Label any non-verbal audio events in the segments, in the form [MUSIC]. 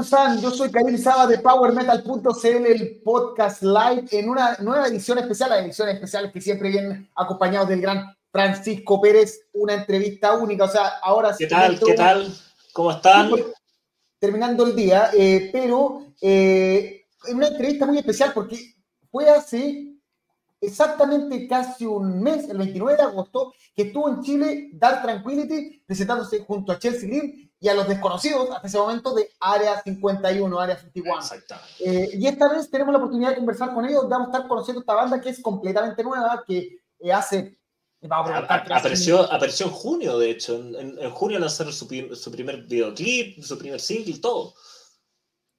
Hola, ¿cómo están? Yo soy Karim Saba de PowerMetal.cl, el podcast live, en una nueva edición especial, la edición especial que siempre vienen acompañados del gran Francisco Pérez, una entrevista única. O sea, ahora ¿Qué tal? ¿Qué tal? ¿Cómo están? Terminando el día, eh, pero eh, en una entrevista muy especial porque fue hace exactamente casi un mes, el 29 de agosto, que estuvo en Chile Dark Tranquility presentándose junto a Chelsea Green y a los desconocidos hasta ese momento de Área 51, Área 51. Eh, y esta vez tenemos la oportunidad de conversar con ellos, vamos a estar conociendo esta banda que es completamente nueva, que eh, hace... apareció, apareció en junio, de hecho. En, junio lanzaron su, su primer videoclip, su primer single, todo.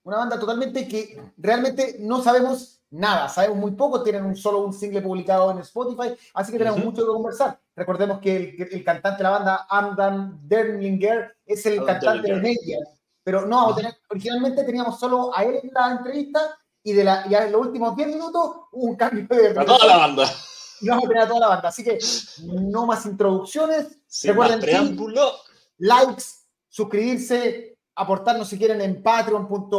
Una banda totalmente que realmente no sabemos nada, sabemos muy poco, tienen un solo un single publicado en Spotify, así que tenemos mucho que conversar. Recordemos que el, el, cantante de la banda, Amdan Derlinger, es el cantante de Media, pero no, originalmente teníamos solo a él en la entrevista y, de la, y en los últimos 10 minutos hubo un cambio de... A toda la banda. Y vamos a tener a toda la banda, así que no más introducciones. Sin Recuerden, más preámbulo. likes, suscribirse, aportarnos si quieren en patreon.com,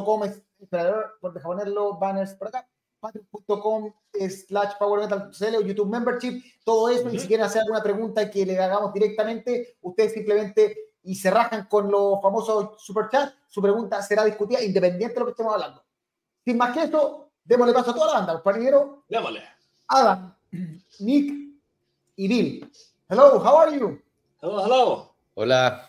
por dejar ponerlo, banners por acá patreon.com slash powermetal.cl o YouTube Membership, todo eso, y si quieren hacer alguna pregunta que le hagamos directamente, ustedes simplemente y se rajan con los famosos super chat, su pregunta será discutida independiente de lo que estemos hablando. Sin más que esto, démosle paso a toda la banda, los parineros. Démosle. Adam, [CLEARS THROAT] Nick y Bill. Hello, how are you? Hello, hello. Hola,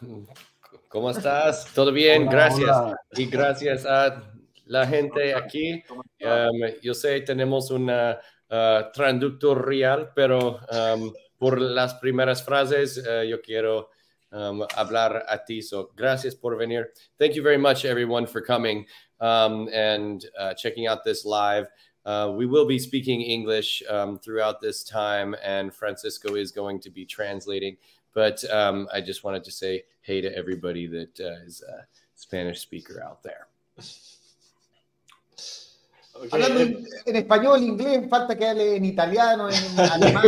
¿cómo estás? ¿Todo bien? gracias. Y gracias a la gente aquí. Um, yo sé, tenemos una uh, traductor real, pero um, por las primeras frases uh, yo quiero um, hablar a ti. So, gracias por venir. Thank you very much, everyone, for coming um, and uh, checking out this live. Uh, we will be speaking English um, throughout this time, and Francisco is going to be translating. But um, I just wanted to say hey to everybody that uh, is a Spanish speaker out there. [LAUGHS] Hablando en, español, inglés, falta que hable en italiano, en [LAUGHS] alemán.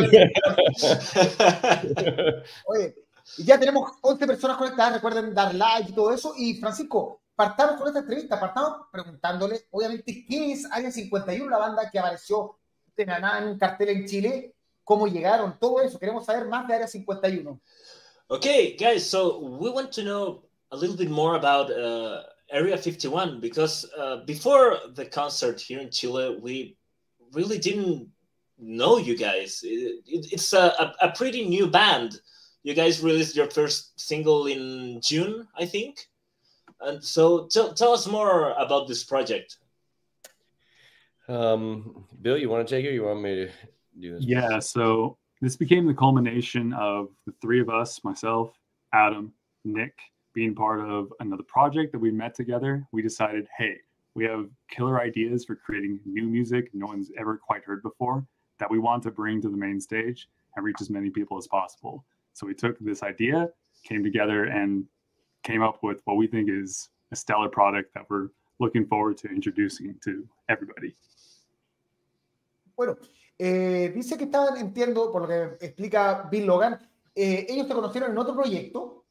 Oye, ya tenemos 11 personas conectadas, recuerden dar like y todo eso. Y Francisco, partamos con esta entrevista, partamos preguntándole, obviamente, ¿qué es Área 51, la banda que apareció de en un cartel en Chile? ¿Cómo llegaron? Todo eso, queremos saber más de Área 51. Okay, guys, so we want to know a little bit more about uh, Area 51 because uh, before the concert here in Chile, we really didn't know you guys. It, it, it's a, a, a, pretty new band. You guys released your first single in June, I think. And so tell, tell us more about this project. Um, Bill, you want to take it? Or you want me to do this? Yeah, so this became the culmination of the three of us myself, Adam, Nick, being part of another project that we met together, we decided, hey, we have killer ideas for creating new music no one's ever quite heard before that we want to bring to the main stage and reach as many people as possible. So we took this idea, came together, and came up with what we think is a stellar product that we're looking forward to introducing to everybody. Bueno, eh, dice que estaban, entiendo, por lo que explica Bill Logan, eh, ellos te conocieron en otro proyecto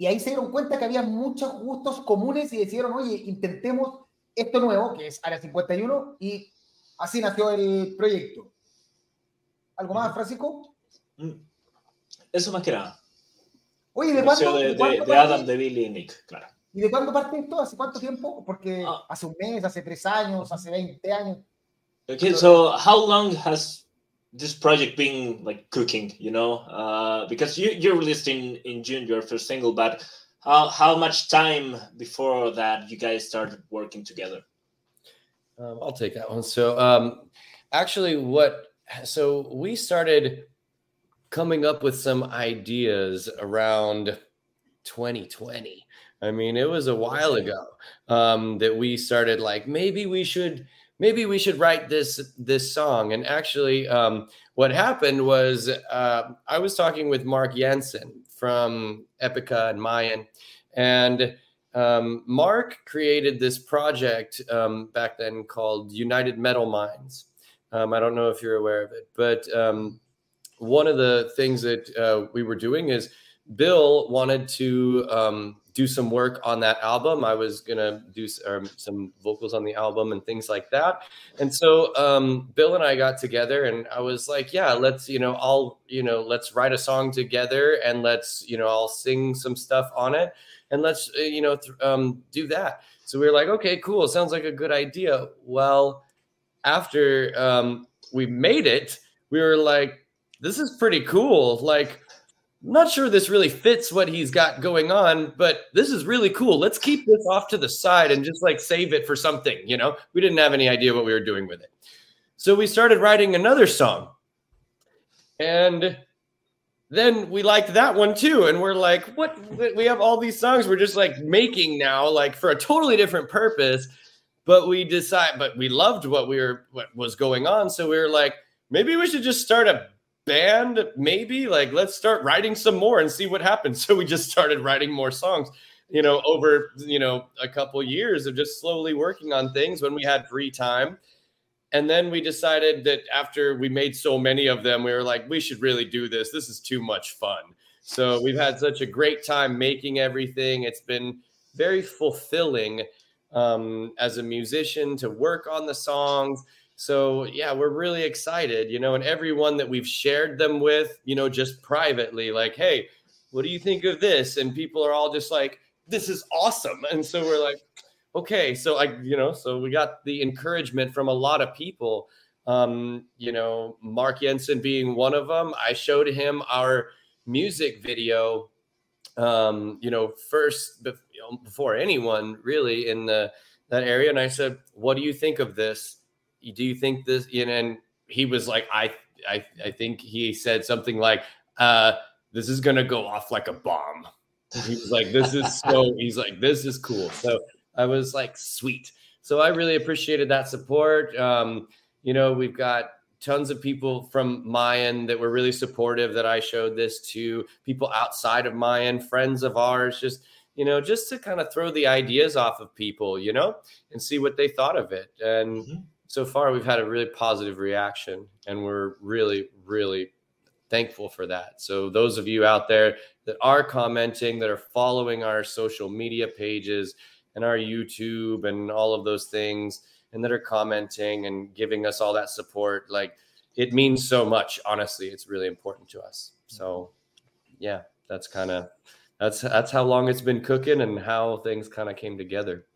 Y ahí se dieron cuenta que había muchos gustos comunes y decidieron, oye, intentemos esto nuevo, que es Área 51, y así nació el proyecto. ¿Algo más, Francisco? Mm. Eso más que nada. Oye, ¿de cuándo? De, de, de, Adam, de Billy y Nick, claro. ¿Y de cuándo parte esto? ¿Hace cuánto tiempo? Porque ah. hace un mes, hace tres años, hace 20 años. Okay, so how long has this project being like cooking you know? Uh, because you you released in in june your first single but how how much time before that you guys started working together? Um, i'll take that one. So um actually what so we started coming up with some ideas around 2020 i mean it was a while ago um that we started like maybe we should maybe we should write this this song. And actually, um, what happened was uh, I was talking with Mark Jansen from Epica and Mayan, and um, Mark created this project um, back then called United Metal Minds. Um, I don't know if you're aware of it, but um, one of the things that uh, we were doing is Bill wanted to um, do some work on that album. I was gonna do um, some vocals on the album and things like that. And so um, Bill and I got together, and I was like, "Yeah, let's you know, I'll you know, let's write a song together, and let's you know, I'll sing some stuff on it, and let's uh, you know, th- um, do that." So we were like, "Okay, cool. Sounds like a good idea." Well, after um, we made it, we were like, "This is pretty cool." Like I'm not sure this really fits what he's got going on, but this is really cool. Let's keep this off to the side and just like save it for something. You know, we didn't have any idea what we were doing with it. So we started writing another song. And then we liked that one too. And we're like, what? We have all these songs we're just like making now, like for a totally different purpose. But we decide, but we loved what we were, what was going on. So we were like, maybe we should just start a band maybe? Like let's start writing some more and see what happens. [LAUGHS] So we just started writing more songs you know over you know a couple years of just slowly working on things when we had free time. And then we decided that after we made so many of them we were like we should really do this. This is too much fun. So we've had such a great time making everything. It's been very fulfilling um, as a musician to work on the songs so yeah, we're really excited, you know, and everyone that we've shared them with, you know, just privately, like, hey, what do you think of this? And people are all just like, this is awesome. And so we're like, okay, so I, you know, so we got the encouragement from a lot of people. Um, you know, Mark Jansen being one of them. I showed him our music video um, you know, first before anyone really in the that area. And I said, What do you think of this? Do you think this? You know, and he was like, I, I, I think he said something like, uh, this is gonna go off like a bomb. He was like, this is so. [LAUGHS] He's like, this is cool. So I was like, sweet. So I really appreciated that support. Um, you know, we've got tons of people from Mayan that were really supportive that I showed this to people outside of Mayan, friends of ours, just you know, just to kind of throw the ideas off of people, you know, and see what they thought of it. And mm-hmm so far we've had a really positive reaction and we're really really thankful for that. So those of you out there that are commenting that are following our social media pages and our youtube and all of those things and that are commenting and giving us all that support like it means so much honestly. It's really important to us. So yeah that's kind of that's that's how long it's been cooking and how things kind of came together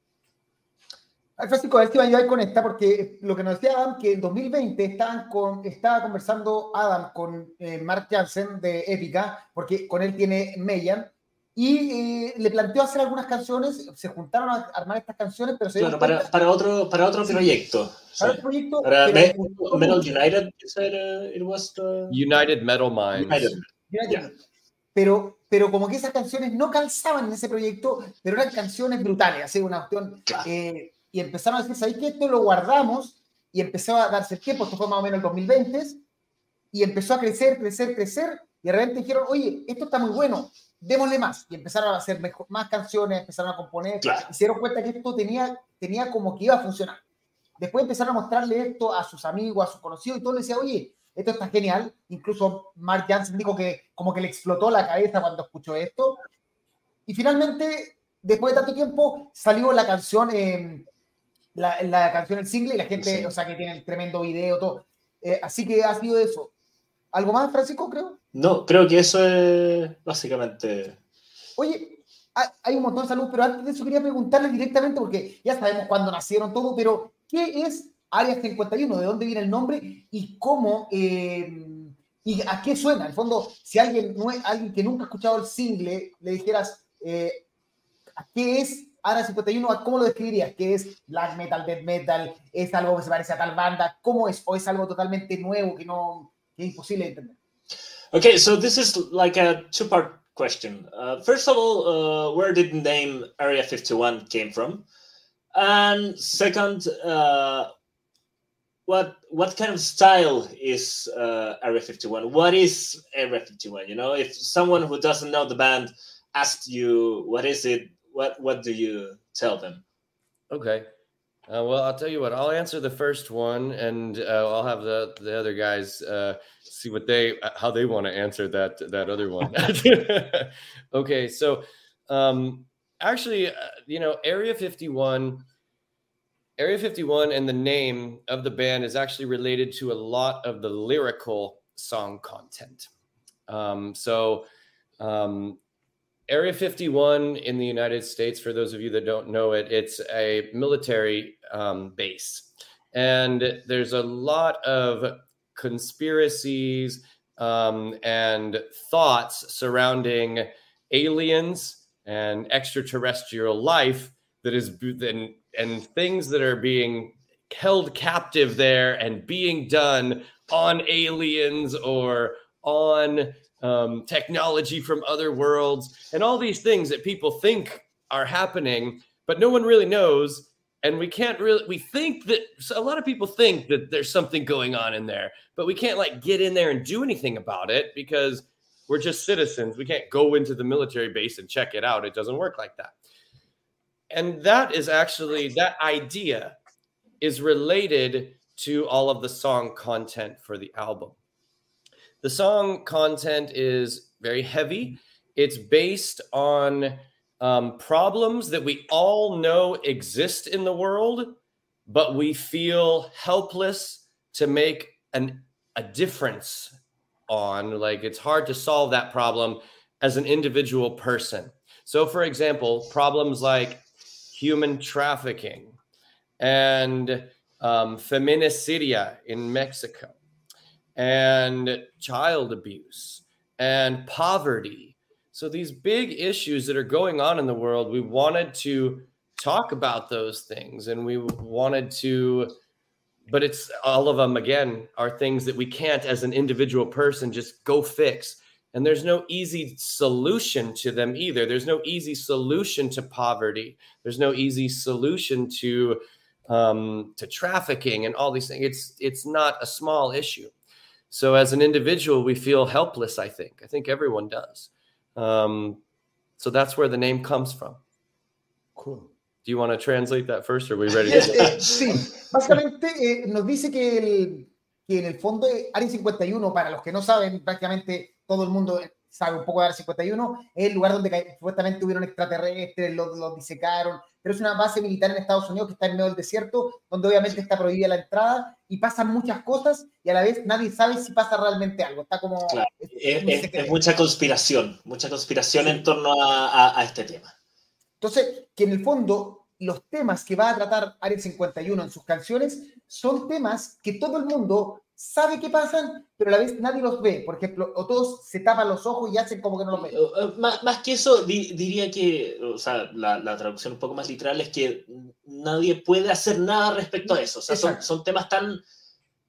Francisco, a ver si me ayudar con esta, porque lo que nos decía Adam, que en 2020 estaban con, estaba conversando Adam con eh, Mark Jansen de Épica, porque con él tiene Meyan, y eh, le planteó hacer algunas canciones, se juntaron a armar estas canciones, pero se claro, para, para, otro, para otro proyecto. Para otro proyecto. Para Metal United, it was United Metal Minds. United. Pero, pero como que esas canciones no calzaban en ese proyecto, pero eran canciones brutales, así una cuestión... Eh, y empezaron a decir, ¿sabéis qué? Esto lo guardamos y empezó a darse el tiempo, esto fue más o menos el 2020, y empezó a crecer, crecer, crecer, y de repente dijeron, oye, esto está muy bueno, démosle más, y empezaron a hacer más canciones, empezaron a componer, y se dieron cuenta que esto tenía, tenía como que iba a funcionar. Después empezaron a mostrarle esto a sus amigos, a sus conocidos, y todos les decían, oye, esto está genial. Incluso Mark Jansen dijo que como que le explotó la cabeza cuando escuchó esto. Y finalmente, después de tanto tiempo, salió la canción eh, la, la canción, el single, y la gente, o sea, que tiene el tremendo video, todo. Eh, así que ha sido eso. ¿Algo más, Francisco, creo? No, creo que eso es básicamente. Oye, hay un montón de salud, pero antes de eso quería preguntarle directamente, porque ya sabemos cuándo nacieron todo, pero ¿qué es Área 51? ¿De dónde viene el nombre? ¿Y cómo? Eh, ¿Y a qué suena? En el fondo, si alguien, alguien que nunca ha escuchado el single, le dijeras, eh, ¿qué es Ahora 51, ¿cómo lo describirías? ¿Qué es black metal, death metal? ¿Es algo que se parece a tal banda? ¿Cómo es? ¿O es algo totalmente nuevo que no que es imposible de entender? Okay, so this is like a two-part question. Uh, first of all, uh, where did the name Area 51 came from? And second, uh, what what kind of style is uh, Area 51? What is Area 51? You know, if someone who doesn't know the band asked you, what is it? What what do you tell them? Okay. Uh, well, I'll tell you what. I'll answer the first one, and uh, I'll have the the other guys uh, see what they how they want to answer that that other one. [LAUGHS] okay, so um, actually, uh, you know, Area 51, Area 51 and the name of the band is actually related to a lot of the lyrical song content. Um, so, um, Area 51 in the United States, for those of you that don't know it, it's a military um, base. And there's a lot of conspiracies um, and thoughts surrounding aliens and extraterrestrial life that is and, and things that are being held captive there and being done on aliens or on um, technology from other worlds and all these things that people think are happening but no one really knows. And we can't really we think that a lot of people think that there's something going on in there but we can't like get in there and do anything about it because we're just citizens. We can't go into the military base and check it out. It doesn't work like that. And that is actually that idea is related to all of the song content for the album the song content is very heavy it's based on um, problems that we all know exist in the world, but we feel helpless to make an, a difference on. Like it's hard to solve that problem as an individual person. So, for example, problems like human trafficking and um, feminicidia in Mexico and child abuse and poverty. So these big issues that are going on in the world, we wanted to talk about those things and we wanted to but it's all of them again are things that we can't as an individual person just go fix. And there's no easy solution to them either. There's no easy solution to poverty. There's no easy solution to um, to trafficking and all these things. It's it's not a small issue so as an individual we feel helpless i think i think everyone does um, so that's where the name comes from. Cool. Do you want to translate that first or are we ready? To... Eh, [LAUGHS] sí, básicamente eh, nos dice que, el, que en el fondo Área 51, para los que no saben, prácticamente todo el mundo sabe un poco de Área 51, es el lugar donde supuestamente hubieron extraterrestres, los, los disecaron, pero es una base militar en Estados Unidos que está en medio del desierto, donde obviamente está prohibida la entrada y pasan muchas cosas y a la vez nadie sabe si pasa realmente algo. Está como... Es, mucha conspiración, mucha conspiración en torno a, a, este tema. Entonces, que en el fondo los temas que va a tratar Área 51 en sus canciones son temas que todo el mundo sabe que pasan, pero a la vez nadie los ve. Por ejemplo, o todos se tapan los ojos y hacen como que no los ven. Eh, más, que eso, diría que, o sea, la, traducción un poco más literal es que nadie puede hacer nada respecto a eso. O sea, son, temas tan,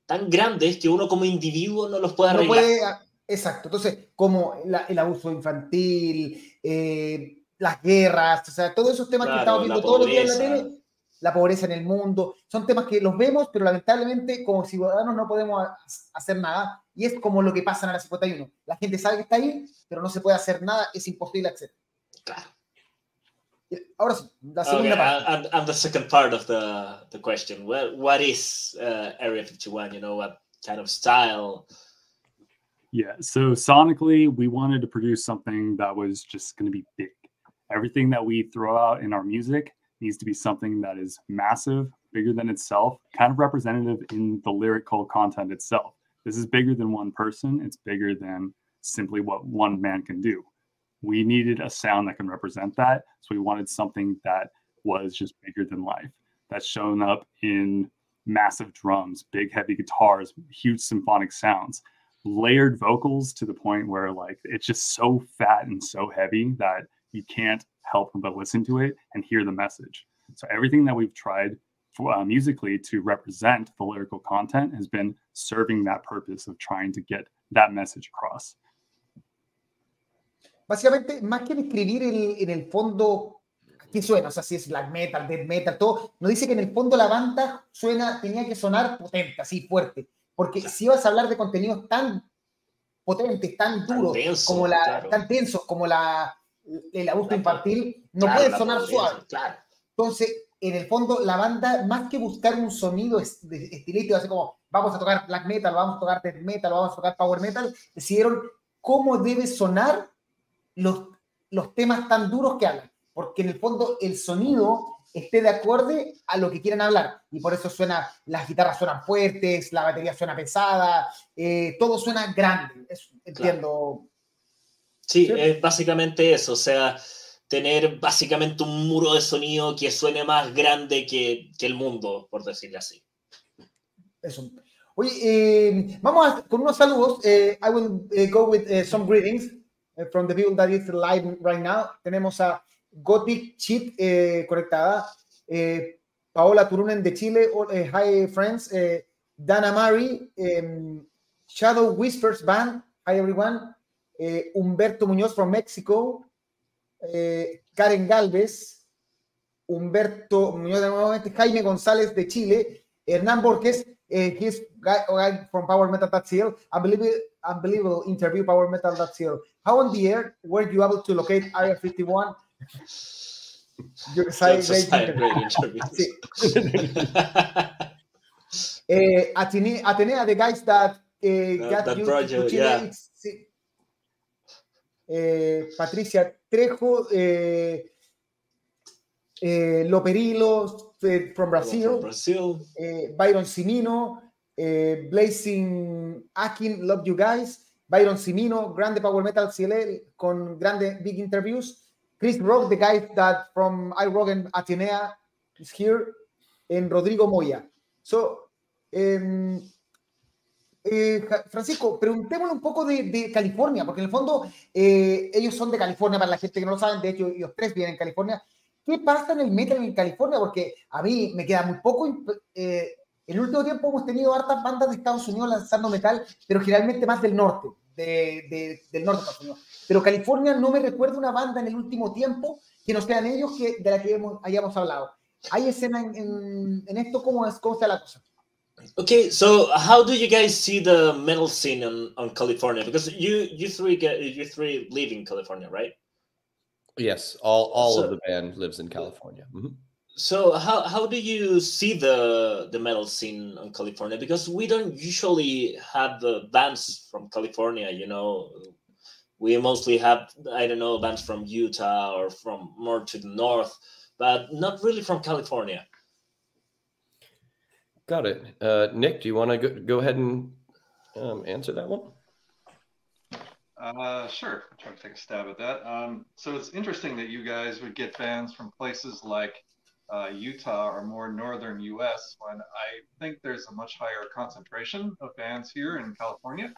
tan grandes que uno como individuo no los puede arreglar. Ah, exacto. Entonces, como el abuso infantil, eh, las guerras, o sea, todos esos temas que estamos viendo todos los días en la tele la pobreza en el mundo. Son temas que los vemos, pero lamentablemente como ciudadanos no podemos hacer nada. Y es como lo que pasa en la 51. La gente sabe que está ahí, pero no se puede hacer nada, es imposible acceder. Claro. Ahora sí, la segunda parte. And, and, the second part of the, the question, what, what is uh, Area 51? You know, what kind of style? Yeah, so sonically, we wanted to produce something that was just going to be big. Everything that we throw out in our music needs to be something that is massive, bigger than itself, kind of representative in the lyrical content itself. This is bigger than one person, it's bigger than simply what one man can do. We needed a sound that can represent that. So we wanted something that was just bigger than life. That's shown up in massive drums, big heavy guitars, huge symphonic sounds, layered vocals to the point where like it's just so fat and so heavy that you can't help but listen to it and hear the message. So everything that we've tried for, uh, musically to represent the lyrical content has been serving that purpose of trying to get that message across. Básicamente, más que describir el, en el fondo qué suena, o sea, si es black metal, death metal, todo, nos dice que en el fondo la banda suena, tenía que sonar potente, así fuerte, porque si vas a hablar de contenidos tan potentes, tan duros, tan denso, como la, claro. tan tensos como la, el abuso infantil, no puede sonar suave. Claro. Entonces, en el fondo, la banda, más que buscar un sonido estilístico, así como vamos a tocar black metal, vamos a tocar death metal, vamos a tocar power metal, decidieron cómo debe sonar los, los temas tan duros que hablan. porque en el fondo el sonido esté de acorde a lo que quieren hablar. Y por eso suena, las guitarras suenan fuertes, la batería suena pesada, eh, todo suena grande. entiendo. Sí, es básicamente eso. O sea, tener básicamente un muro de sonido que suene más grande que, que el mundo, por decirlo así. Eso. Oye, eh, vamos con unos saludos. Eh, I will eh, go with some greetings from the people that is live right now. Tenemos a Gothic Cheat conectada. Paola Turunen de Chile. hi, friends. Dana Mari. Um, Shadow Whispers Band. Hi, everyone. Humberto Muñoz from Mexico. Karen Galvez. Humberto Muñoz de nuevamente. Jaime González de Chile. Hernán Borges. Uh, he's guy, guy from Power Metal.cl. Unbelievable, unbelievable interview, Power Metal.cl. How on the air were you able to locate Area 51? Your side, sí. [LAUGHS] Atenea, Atenea, the guys that uh, got that you project, to Chile, yeah. Uh, Patricia Trejo, uh, uh, Loperilo, from Brazil, from Brazil. Uh, Byron Simino, Blazing Akin, love you guys. Byron Simino, Grande Power Metal CLL con grande big interviews. Chris Rock, the guy that from iRock and Atenea is here, and Rodrigo Moya. So, um, eh, Francisco, preguntémosle un poco de, California, porque en el fondo eh, ellos son de California, para la gente que no lo saben, de hecho ellos tres vienen en California, ¿Qué pasa en el metal en California? Porque a mí me queda muy poco. Eh, en el último tiempo hemos tenido hartas bandas de Estados Unidos lanzando metal, pero generalmente más del norte, de, de, del norte de Estados Unidos. Pero California no me recuerda una banda en el último tiempo que no sean ellos que, de la que hayamos hablado. ¿Hay escena en, en, en esto? ¿Cómo, es, ¿Cómo está la cosa? Okay, so how do you guys see the metal scene on, on California? Because you you three get you three live in California, right? Yes, all all so, of the band lives in California. Mm-hmm. So how how do you see the the metal scene on California? Because we don't usually have the bands from California. You know, we mostly have I don't know bands from Utah or from more to the north, but not really from California. Got it. Uh, Nick, do you want to go, go ahead and um, answer that one? Uh, sure. I'll try to take a stab at that. Um, so it's interesting that you guys would get fans from places like uh, Utah or more northern U.S. when I think there's a much higher concentration of fans here in California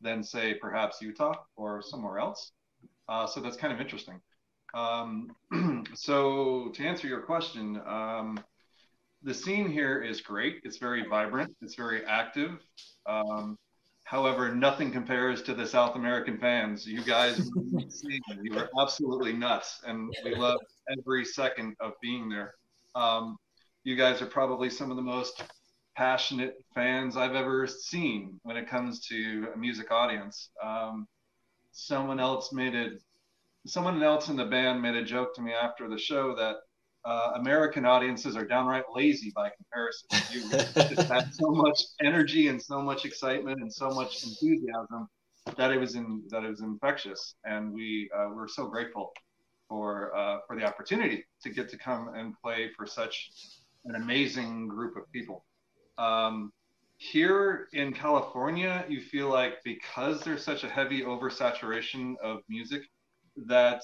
than, say, perhaps Utah or somewhere else. Uh, so that's kind of interesting. Um, [CLEARS THROAT] so to answer your question, um, the scene here is great. It's very vibrant. It's very active. Um, However, nothing compares to the South American fans. You guys, you were absolutely nuts, and we love every second of being there. Um, you guys are probably some of the most passionate fans I've ever seen when it comes to a music audience. Um, someone else made it. Someone else in the band made a joke to me after the show that uh, American audiences are downright lazy by comparison. You [LAUGHS] just had so much energy and so much excitement and so much enthusiasm that it was in that it was infectious, and we uh, we're so grateful for uh, for the opportunity to get to come and play for such an amazing group of people. Um, here in California, you feel like because there's such a heavy oversaturation of music that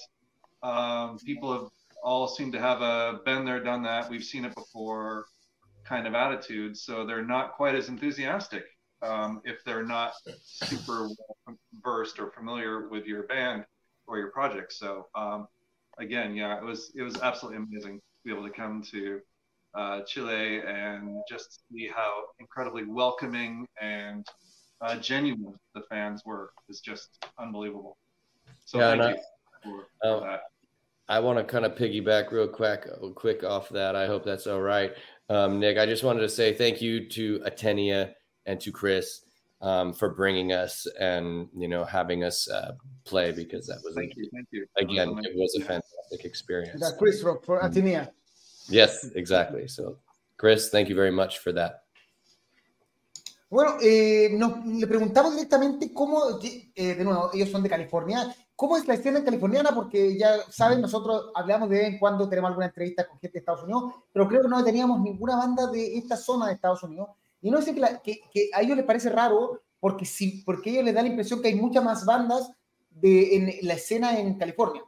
um, people have all seem to have a been there, done that, we've seen it before kind of attitude. So they're not quite as enthusiastic um, if they're not super versed or familiar with your band or your project. So um, again, yeah, it was it was absolutely amazing to be able to come to uh, Chile and just see how incredibly welcoming and uh, genuine the fans were. Is just unbelievable. So yeah, thank you for, for uh, that. I want to kind of piggyback real quick, quick off that. I hope that's all right, um, Nick. I just wanted to say thank you to Atenea and to Chris um, for bringing us and you know having us uh, play because that was thank a, you, thank you. again it was a fantastic experience. That Chris for, for Atenea. Yes, exactly. So, Chris, thank you very much for that. Bueno, eh, nos, le preguntamos directamente cómo, eh, de nuevo, ellos son de California, ¿cómo es la escena californiana? Porque ya saben, nosotros hablamos de vez en cuando, tenemos alguna entrevista con gente de Estados Unidos, pero creo que no teníamos ninguna banda de esta zona de Estados Unidos. Y no sé que, que, a ellos les parece raro, porque, sí, porque a ellos les da la impresión que hay muchas más bandas de, en la escena en California.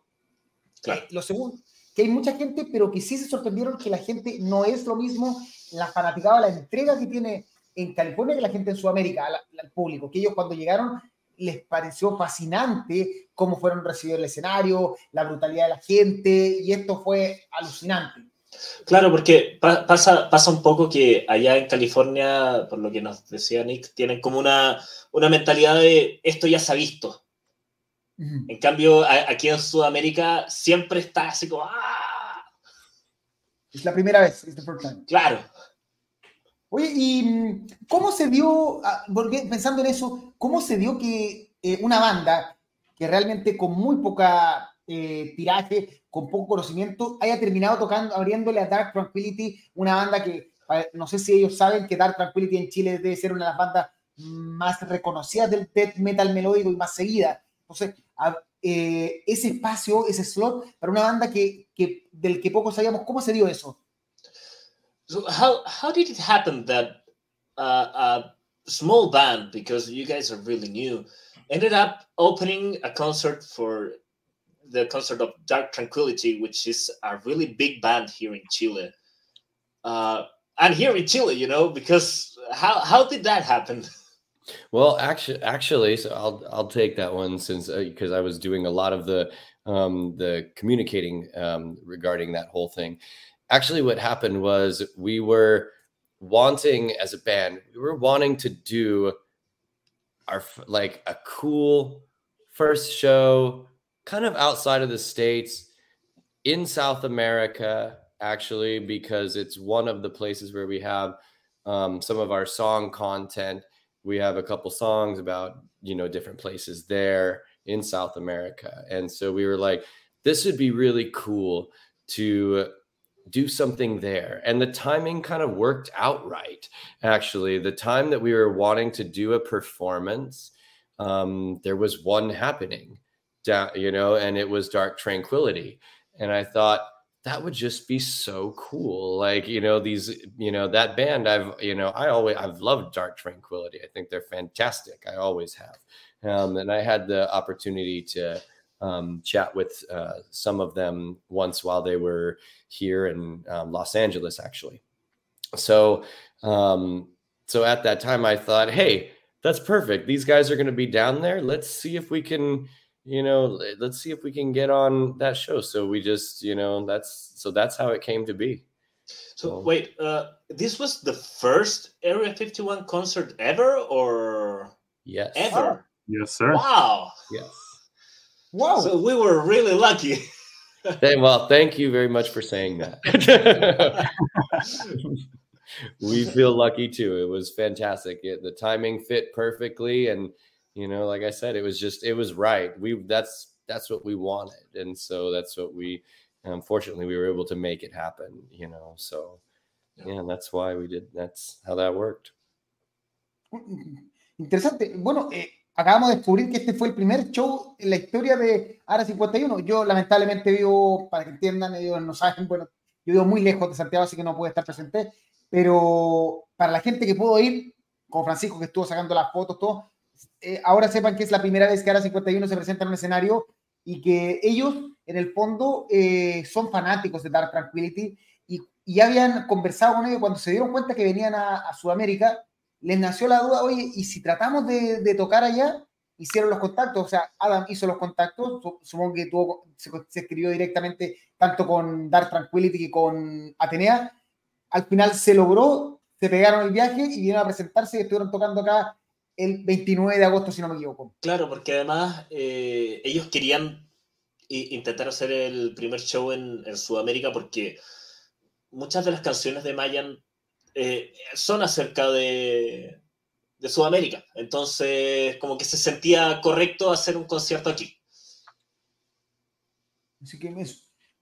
Claro. Eh, lo segundo, que hay mucha gente, pero que sí se sorprendieron que la gente no es lo mismo, la fanaticada, la entrega que tiene en California que la gente en Sudamérica, al, público, que ellos cuando llegaron les pareció fascinante cómo fueron recibidos el escenario, la brutalidad de la gente, y esto fue alucinante. Claro, porque pasa, pasa un poco que allá en California, por lo que nos decía Nick, tienen como una, una mentalidad de esto ya se ha visto. En cambio, aquí en Sudamérica siempre está así como ¡ah! Es la primera vez, es the first time. Claro. Oye, ¿y mm, cómo se dio, ah, pensando en eso, cómo se dio que eh, una banda que realmente con muy poca eh, tiraje, con poco conocimiento, haya terminado tocando, abriéndole a Dark Tranquility, una banda que no sé si ellos saben que Dark Tranquility en Chile debe ser una de las bandas más reconocidas del death metal melódico y más seguida. Entonces, eh, ese espacio, ese slot para una banda que, que, del que poco sabíamos, ¿cómo se dio eso? So how how did it happen that uh, a small band, because you guys are really new, ended up opening a concert for the concert of Dark Tranquillity, which is a really big band here in Chile. Uh, and here in Chile, you know, because how how did that happen? [LAUGHS] Well, actually, actually, so I'll I'll take that one since because uh, I was doing a lot of the um, the communicating um, regarding that whole thing actually what happened was we were wanting as a band we were wanting to do our like a cool first show kind of outside of the states in south america actually because it's one of the places where we have um, some of our song content. We have a couple songs about you know different places there in south america. And so we were like this would be really cool to do something there. And the timing kind of worked out right. Actually, the time that we were wanting to do a performance, um, there was one happening, down, you know, and it was Dark Tranquillity. And I thought that would just be so cool. Like, you know, these, you know, that band, I've, you know, I always, I've loved Dark Tranquillity. I think they're fantastic. I always have. Um, and I had the opportunity to, um, chat with uh, some of them once while they were here in um, Los Angeles, actually. So, um, so at that time, I thought, hey, that's perfect. These guys are going to be down there. Let's see if we can, you know, let's see if we can get on that show. So we just, you know, that's so that's how it came to be. So, so wait, uh, this was the first Area 51 concert ever, or yes, ever? Yes, sir. Wow. Yes. Wow. So we were really lucky. [LAUGHS] well, thank you very much for saying that. [LAUGHS] we feel lucky too. It was fantastic. It, the timing fit perfectly, and you know, like I said, it was just it was right. We that's that's what we wanted, and so that's what we. Unfortunately, we were able to make it happen. You know, so yeah, that's why we did. That's how that worked. Mm, mm, mm. Interesante. Bueno, eh, acabamos de descubrir que este fue el primer show en la historia de Ara 51. Yo lamentablemente vivo, para que entiendan, ellos no saben, bueno, yo vivo muy lejos de Santiago, así que no puedo estar presente, pero para la gente que pudo ir, como Francisco que estuvo sacando las fotos, todo, eh, ahora sepan que es la primera vez que Ara 51 se presenta en un escenario y que ellos, en el fondo, eh, son fanáticos de Dark Tranquility y, y, habían conversado con ellos cuando se dieron cuenta que venían a, a Sudamérica les nació la duda, oye, ¿y si tratamos de, tocar allá? Hicieron los contactos, o sea, Adam hizo los contactos, supongo que se, escribió directamente tanto con Dark Tranquility que con Atenea. Al final se logró, se pegaron el viaje y vinieron a presentarse y estuvieron tocando acá el 29 de agosto, si no me equivoco. Claro, porque además eh, ellos querían intentar hacer el primer show en, en, Sudamérica porque muchas de las canciones de Mayan eh, son acerca de, de Sudamérica. Entonces, como que se sentía correcto hacer un concierto aquí. Así que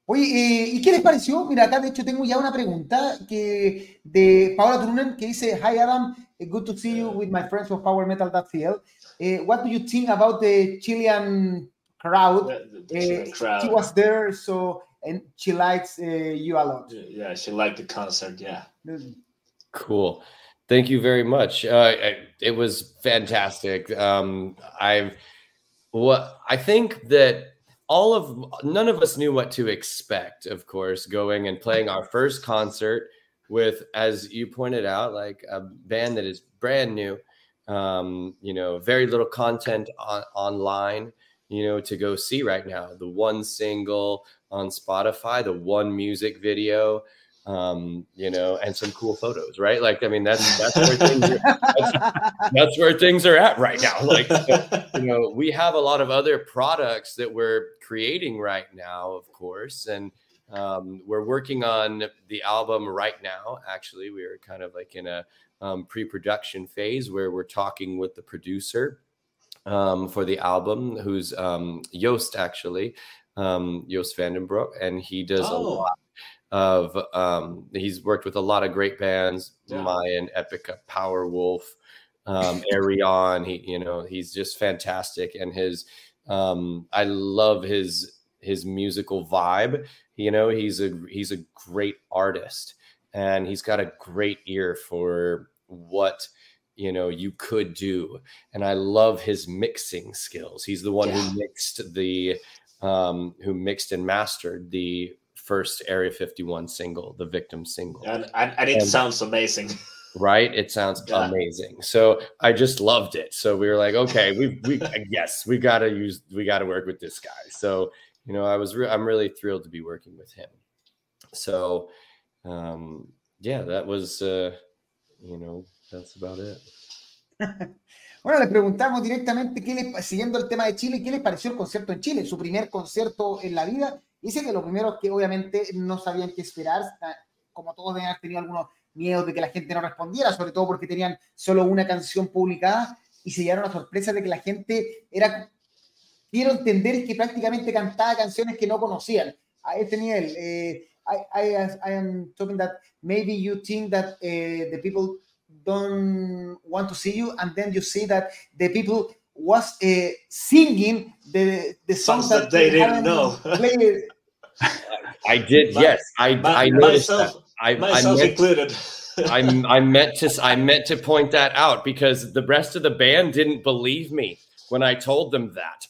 Oye, eh, ¿y qué les pareció? Mira, acá de hecho tengo ya una pregunta que de Paola Turunen que dice, Hi Adam, eh, good to see you with my friends of PowerMetal.cl. Uh, what do you think about the Chilean crowd? The, the Chilean Uh, crowd. She was there, so and she likes uh, you a lot. Yeah, she liked the concert. Yeah. Cool. Thank you very much. Uh, it was fantastic. Um, I've what I think that all of none of us knew what to expect. Of course, going and playing our first concert with, as you pointed out, like a band that is brand new. Um, you know, very little content on, online. You know, to go see right now. The one single on Spotify, the one music video um you know and some cool photos right? Like i mean that's that's where things are, that's, that's where things are at right now. Like you know we have a lot of other products that we're creating right now of course and um, we're working on the album right now. Actually we are kind of like in a um, pre-production phase where we're talking with the producer um, for the album who's um, Joost actually um, Joost van den Broek and he does a Oh. lot of um he's worked with a lot of great bands Yeah. mayan epica Powerwolf um arion. He you know he's just fantastic. And his um i love his his musical vibe. You know he's a he's a great artist. And he's got a great ear for what you know you could do. And i love his mixing skills. He's the one Yeah. who mixed the um who mixed and mastered the first area 51 single the victim single and, and, and it And- sounds amazing. [LAUGHS] right it sounds Yeah. amazing so i just loved it so we were like okay we we [LAUGHS] yes we got to use we got to work with this guy so you know i was re- i'm really thrilled to be working with him so um yeah that was uh you know that's about it [LAUGHS] Bueno, le preguntamos directamente, qué le- siguiendo el tema de Chile, ¿qué les pareció el concierto en Chile? Su primer concierto en la vida. Dice que lo primero que obviamente no sabían qué esperar, ah, como todos deben haber tenido algunos miedos de que la gente no respondiera, sobre todo porque tenían solo una canción publicada y se llevaron la sorpresa de que la gente era, quiero entender que prácticamente cantaba canciones que no conocían a este nivel. Eh, I, I, I am talking that maybe you think that eh, the people don't want to see you, and then you see that the people was uh, singing the the songs, Songs that they didn't haven't know. played. I did My- yes i My- i noticed myself, that i, I meant included. [LAUGHS] I, I meant to I meant to point that out because the rest of the band didn't believe me when I told them that.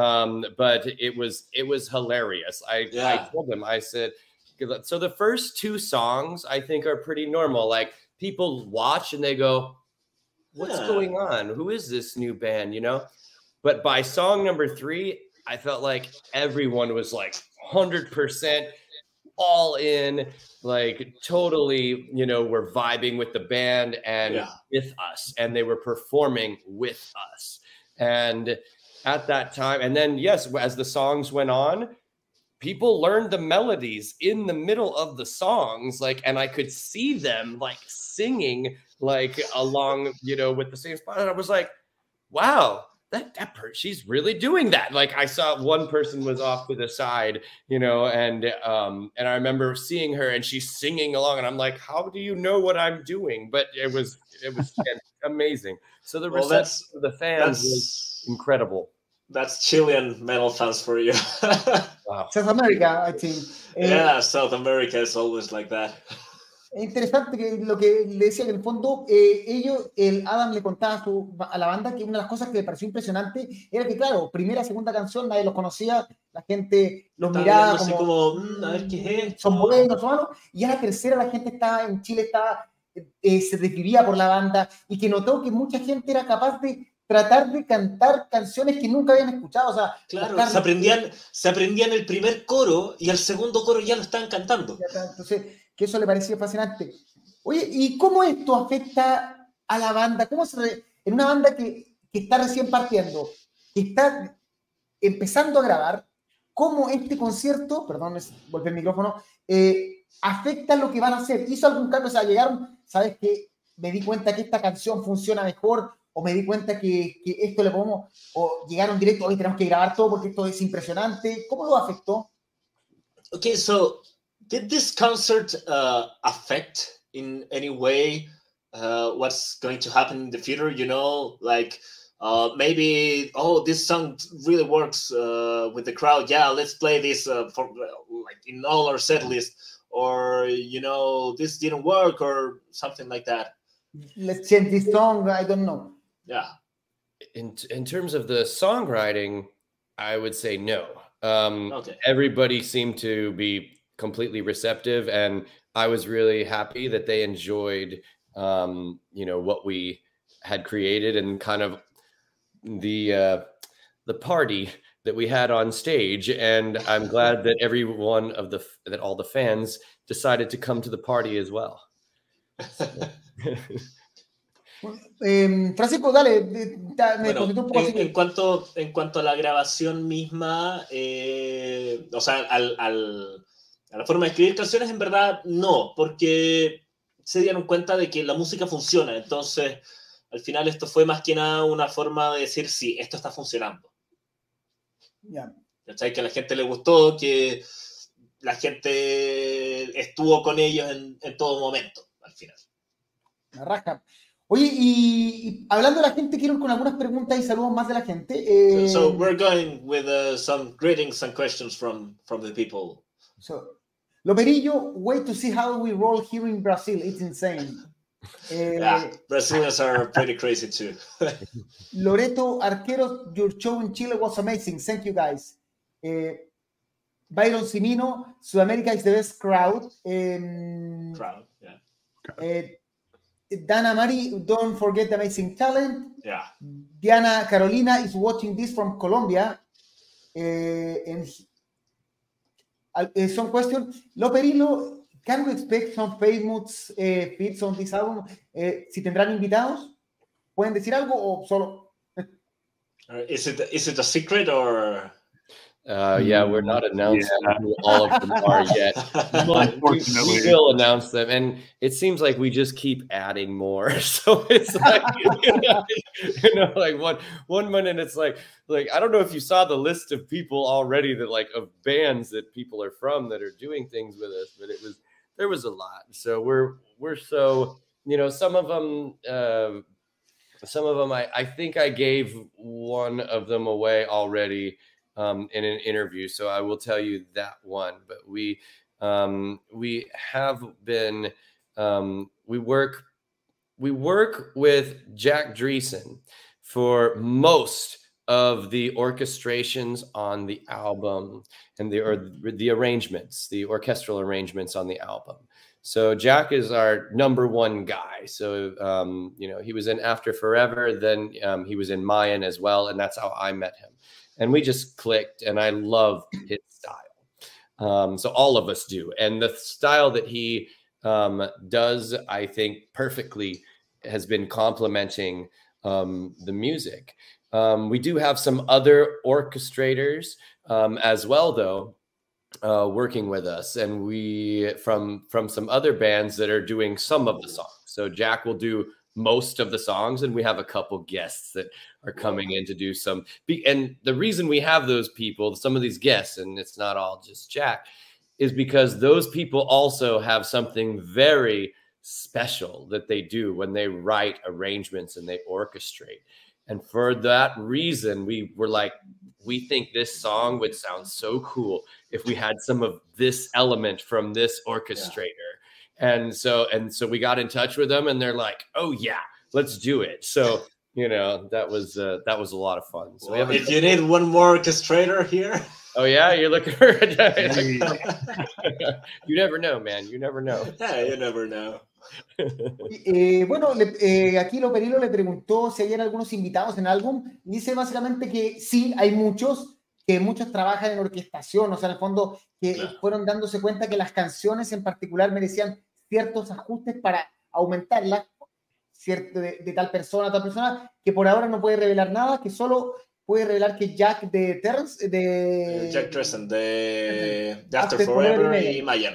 Um, but it was it was hilarious. I, yeah. I told them I said so the first two songs I think are pretty normal. Like people watch and they go, "What's Yeah. going on? Who is this new band?" You know. But by song number three, I felt like everyone was like hundred percent all in like totally you know were vibing with the band and Yeah. with us and they were performing with us and at that time and then yes as the songs went on people learned the melodies in the middle of the songs like and i could see them like singing like along you know with the same spot and i was like wow that that per- she's really doing that like i saw one person was off to the side you know and um and i remember seeing her and she's singing along and i'm like how do you know what i'm doing but it was it was [LAUGHS] amazing so the Well, reception of the fans was incredible that's Chilean metal fans for you. [LAUGHS] wow South America, I think. Yeah, South America is always like that. Es interesante que lo que le decía que en el fondo eh, ellos, el Adam le contaba a, su- a la banda que una de las cosas que le pareció impresionante era que, claro, primera, segunda canción, nadie los conocía, la gente los Estaba miraba como, como, "Mm, a ver qué es esto". son buenos, son malos, y a la tercera la gente estaba en Chile, estaba, eh, se desvivía por la banda y que notó que mucha gente era capaz de tratar de cantar canciones que nunca habían escuchado, o sea, Claro, se aprendían, se aprendían el primer coro y al segundo coro ya lo estaban cantando. Entonces, que eso le parecía fascinante. Oye, ¿y cómo esto afecta a la banda? ¿Cómo se re- en una banda que, que está recién partiendo, que está empezando a grabar, cómo este concierto, perdón, es- volví el micrófono, eh, afecta lo que van a hacer? ¿Hizo algún cambio? O sea, llegaron, ¿sabes que Me di cuenta que esta canción funciona mejor, o me di cuenta que, que esto le podemos, o llegaron directo, hoy tenemos que grabar todo porque esto es impresionante. ¿Cómo lo afectó? Okay, so did this concert uh, affect in any way uh, what's going to happen in the future? You know, like uh, maybe oh, this song really works uh, with the crowd. Yeah, let's play this uh, for like in all our set list, or you know, this didn't work, or something like that. Let's change this song. I don't know. Yeah. In in terms of the songwriting, I would say no. Um, Okay. everybody seemed to be completely receptive and i was really happy that they enjoyed um, you know what we had created and kind of the uh, the party that we had on stage and i'm glad that every one of the that all the fans decided to come to the party as well [LAUGHS] [LAUGHS] [LAUGHS] Eh, Francisco, dale, da- me Bueno, un poco así en, que- en cuanto, en cuanto a la grabación misma, eh, o sea, al, al- a la forma de escribir canciones, en verdad no, porque se dieron cuenta de que la música funciona. Entonces, al final esto fue más que nada una forma de decir, sí, esto está funcionando. Ya. ¿Cachai? Que a la gente le gustó, que la gente estuvo con ellos en, en todo momento, al final. La raja. Oye, y, y hablando de la gente, quiero ir con algunas preguntas y saludos más de la gente. Eh, So, so we're going with uh, some greetings and questions from, from the people. so, Loperillo, wait to see how we roll here in Brazil. It's insane. Eh, [LAUGHS] Yeah, Brazilians are pretty crazy too. [LAUGHS] Loreto Arqueros, your show in Chile was amazing. Thank you, guys. Eh, Byron Simino, Sudamérica is the best crowd. Em, Crowd, yeah, eh, Dana Mari, don't forget the amazing talent. yeah. Diana Carolina is watching this from Colombia. Eh, and uh, uh, some question. Loperilo, can we expect some famous uh, feats on this album? Eh, si tendrán invitados, ¿pueden decir algo o solo? [LAUGHS] Uh, Is it is it a secret or? Uh, yeah we're not announcing Yeah. who all of them are [LAUGHS] yet but we, we will announce them and it seems like we just keep adding more [LAUGHS] so it's like you know, you know, like one one minute it's like like i don't know if you saw the list of people already that like of bands that people are from that are doing things with us but it was there was a lot so we're we're so you know some of them uh, some of them I, I think i gave one of them away already um, in an interview, so I will tell you that one. But we um, we have been um, we work we work with Jack Driessen for most of the orchestrations on the album and the or the arrangements, the orchestral arrangements on the album. So Jack is our number one guy. So um, you know he was in After Forever, then um, he was in Mayan as well, and that's how I met him and we just clicked and i love his style. Um, so all of us do. And the style that he um, does i think perfectly has been complementing um, the music. Um, we do have some other orchestrators um, as well though uh, working with us. And we from from some other bands that are doing some of the songs. So jack will do most of the songs and we have a couple guests that are coming in to do some and the reason we have those people some of these guests and it's not all just jack is because those people also have something very special that they do when they write arrangements and they orchestrate. And for that reason we were like we think this song would sound so cool if we had some of this element from this orchestrator and so and so we got in touch with them and they're like oh yeah let's do it. So you know that was uh, that was a lot of fun. So we Well, have a- if you need one more orchestrator here, oh yeah you're looking for [LAUGHS] you never know man. You never know. Yeah, you never know. Eh, bueno, le- eh, aquí Loperilo le preguntó si habían algunos invitados en el álbum. Dice básicamente que sí, hay muchos, que muchos trabajan en orquestación, o sea, en el fondo, que Claro. fueron dándose cuenta que las canciones en particular merecían ciertos ajustes para aumentarlas, cierto, de, de tal persona a tal persona, que por ahora no puede revelar nada, que solo puede revelar que Jack de Terrence, de... Jack Tresson de, de After After Forever Forever y Mayan.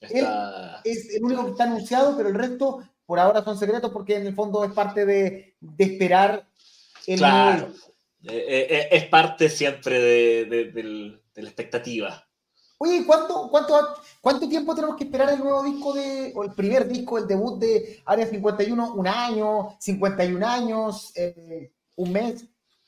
Está... es el único que está anunciado, pero el resto por ahora son secretos porque en el fondo es parte de, de esperar el Claro. Eh, eh, eh, es parte siempre de, de- del- de la expectativa. Oye, ¿cuánto, cuánto, ¿cuánto tiempo tenemos que esperar el nuevo disco de, o el primer disco, el debut de Área 51? ¿Un año? ¿51 años? Eh, ¿Un mes?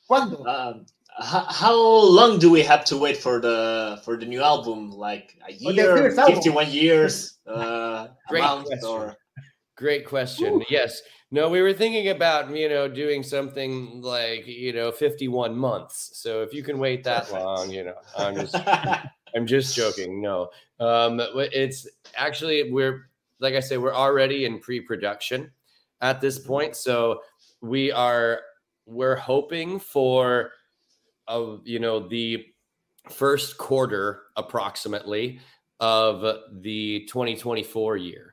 ¿Cuándo? Um, how long do we have to wait for the for the new album? Like a year, 51 years, uh, Great question. Or... Great question. Ooh. Yes. No, we were thinking about, you know, doing something like, you know, 51 months. So if you can wait that Perfect. [LAUGHS] long, you know, I'm just I'm just joking. No. Um it's actually we're like I say we're already in pre-production at this point. So we are we're hoping for of you know the first quarter approximately of the 2024 year.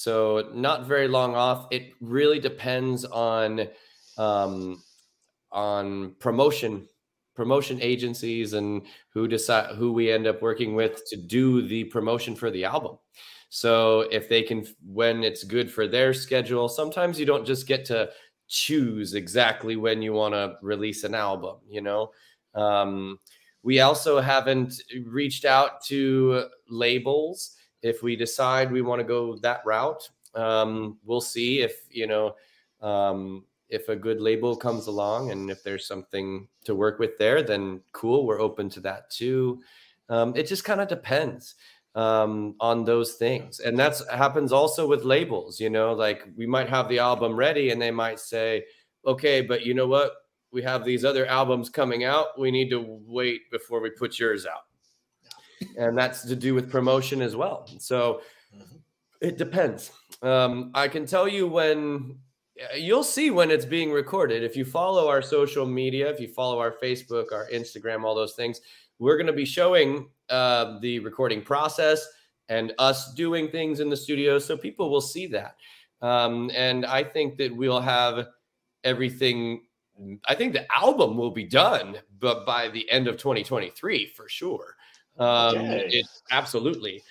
So not very long off. It really depends on um, on promotion promotion agencies and who decide who we end up working with to do the promotion for the album. So if they can when it's good for their schedule, sometimes you don't just get to choose exactly when you want to release an album, you know. Um, we also haven't reached out to labels if we decide we want to go that route. Um, we'll see if you know um, if a good label comes along and if there's something to work with there, then cool, we're open to that too. Um, it just kind of depends um, on those things, and that's happens also with labels. You know, like we might have the album ready, and they might say, "Okay, but you know what? we have these other albums coming out. We need to wait before we put yours out. And that's to do with promotion as well. So mm-hmm. it depends. Um, I can tell you when you'll see when it's being recorded. If you follow our social media, if you follow our Facebook, our Instagram, all those things, we're going to be showing uh, the recording process and us doing things in the studio. So people will see that. Um, and I think that we'll have everything I think the album will be done, but by the end of 2023 for sure. Um, okay. it, absolutely,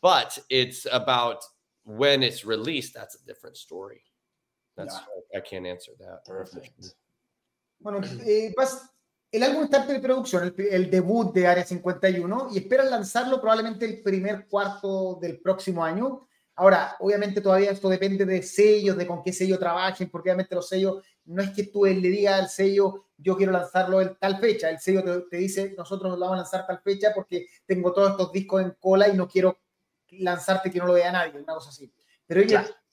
but it's about when it's released. That's a different story. That's yeah. I can't answer that. Perfect. Bueno, eh, vas, el álbum está en preproducción, el, el, debut de Área 51, y esperan lanzarlo probablemente el primer cuarto del próximo año. Ahora, obviamente todavía esto depende de sellos, de con qué sello trabajen, porque obviamente los sellos no es que tú le digas al sello, yo quiero lanzarlo en tal fecha. El sello te, dice, nosotros lo vamos a lanzar tal fecha porque tengo todos estos discos en cola y no quiero lanzarte que no lo vea nadie, una cosa así. Pero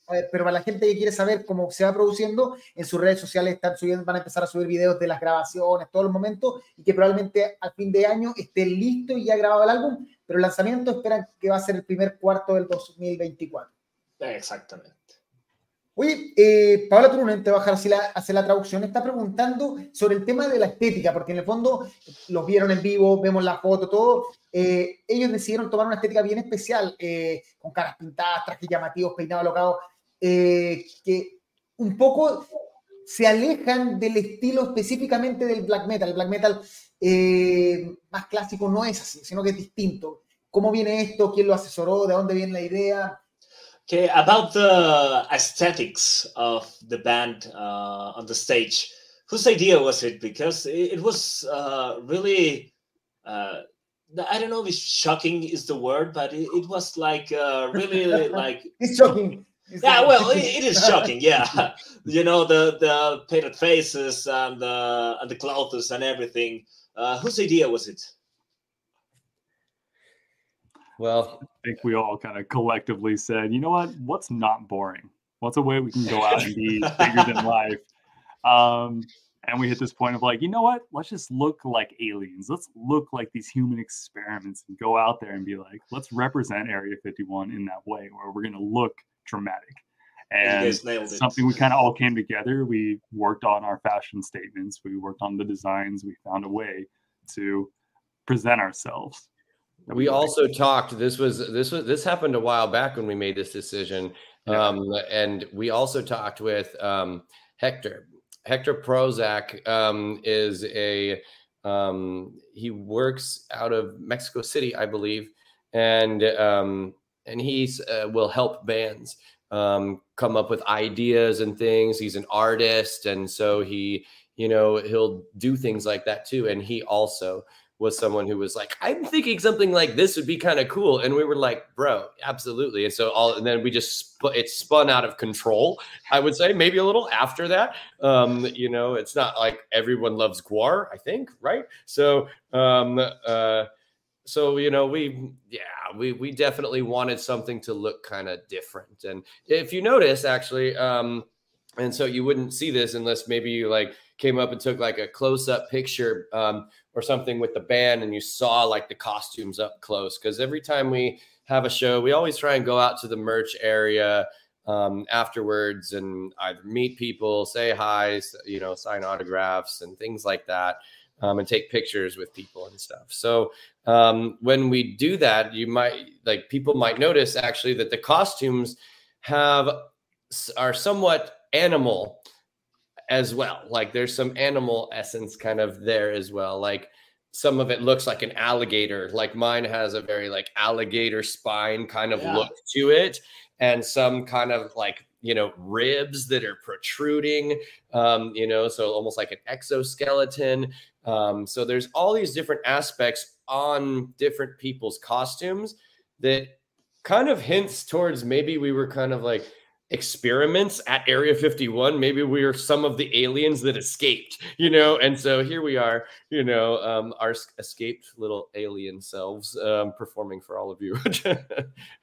pero para la gente que quiere saber cómo se va produciendo, en sus redes sociales están subiendo, van a empezar a subir videos de las grabaciones, todos los momentos, y que probablemente al fin de año esté listo y ya grabado el álbum, pero el lanzamiento esperan que va a ser el primer cuarto del 2024. Exactamente. Oye, eh, Paola Turunen, te va a dejar así la, hacer la traducción, está preguntando sobre el tema de la estética, porque en el fondo los vieron en vivo, vemos la foto, todo. Eh, ellos decidieron tomar una estética bien especial, eh, con caras pintadas, trajes llamativos, peinados alocados, eh, que un poco se alejan del estilo específicamente del black metal. El black metal más clásico no es así, sino que es distinto. ¿Cómo viene esto? ¿Quién lo asesoró? ¿De dónde viene la idea? Okay, about the aesthetics of the band uh, on the stage, whose idea was it? Because it, was uh, really, uh, I don't know if shocking is the word, but it, it was like uh, really like. [LAUGHS] it's shocking. It's yeah, well, it, [LAUGHS] it is shocking. Yeah, [LAUGHS] you know the the painted faces and the and the clothes and everything. Uh, whose idea was it? Well, I think we all kind of collectively said, you know what? What's not boring? What's a way we can go out and be [LAUGHS] bigger than life? Um, and we hit this point of like, you know what? Let's just look like aliens. Let's look like these human experiments and go out there and be like, let's represent Area 51 in that way, where we're going to look dramatic. And something we kind of all came together. We worked on our fashion statements. We worked on the designs. We found a way to present ourselves we also talked this was this was this happened a while back when we made this decision yeah. um, and we also talked with um, hector hector prozac um, is a um, he works out of mexico city i believe and um, and he uh, will help bands um, come up with ideas and things he's an artist and so he you know he'll do things like that too and he also was someone who was like, I'm thinking something like this would be kind of cool. And we were like, bro, absolutely. And so all, and then we just, sp- it spun out of control, I would say, maybe a little after that. Um, you know, it's not like everyone loves GWAR, I think, right? So, um, uh, so you know we yeah we we definitely wanted something to look kind of different. And if you notice actually um and so you wouldn't see this unless maybe you like came up and took like a close-up picture um, or something with the band and you saw like the costumes up close. Because every time we have a show we always try and go out to the merch area um, afterwards and either meet people say hi you know sign autographs and things like that um, and take pictures with people and stuff so um, when we do that you might like people might notice actually that the costumes have are somewhat animal as well. Like there's some animal essence kind of there as well. Like some of it looks like an alligator. Like mine has a very like alligator spine kind of yeah. look to it, and some kind of like you know ribs that are protruding. Um, you know, so almost like an exoskeleton. Um, so there's all these different aspects on different people's costumes that kind of hints towards maybe we were kind of like experiments at Area 51. Maybe we are some of the aliens that escaped, you know. And so here we are, you know, um, our escaped little alien selves um, performing for all of you. [LAUGHS]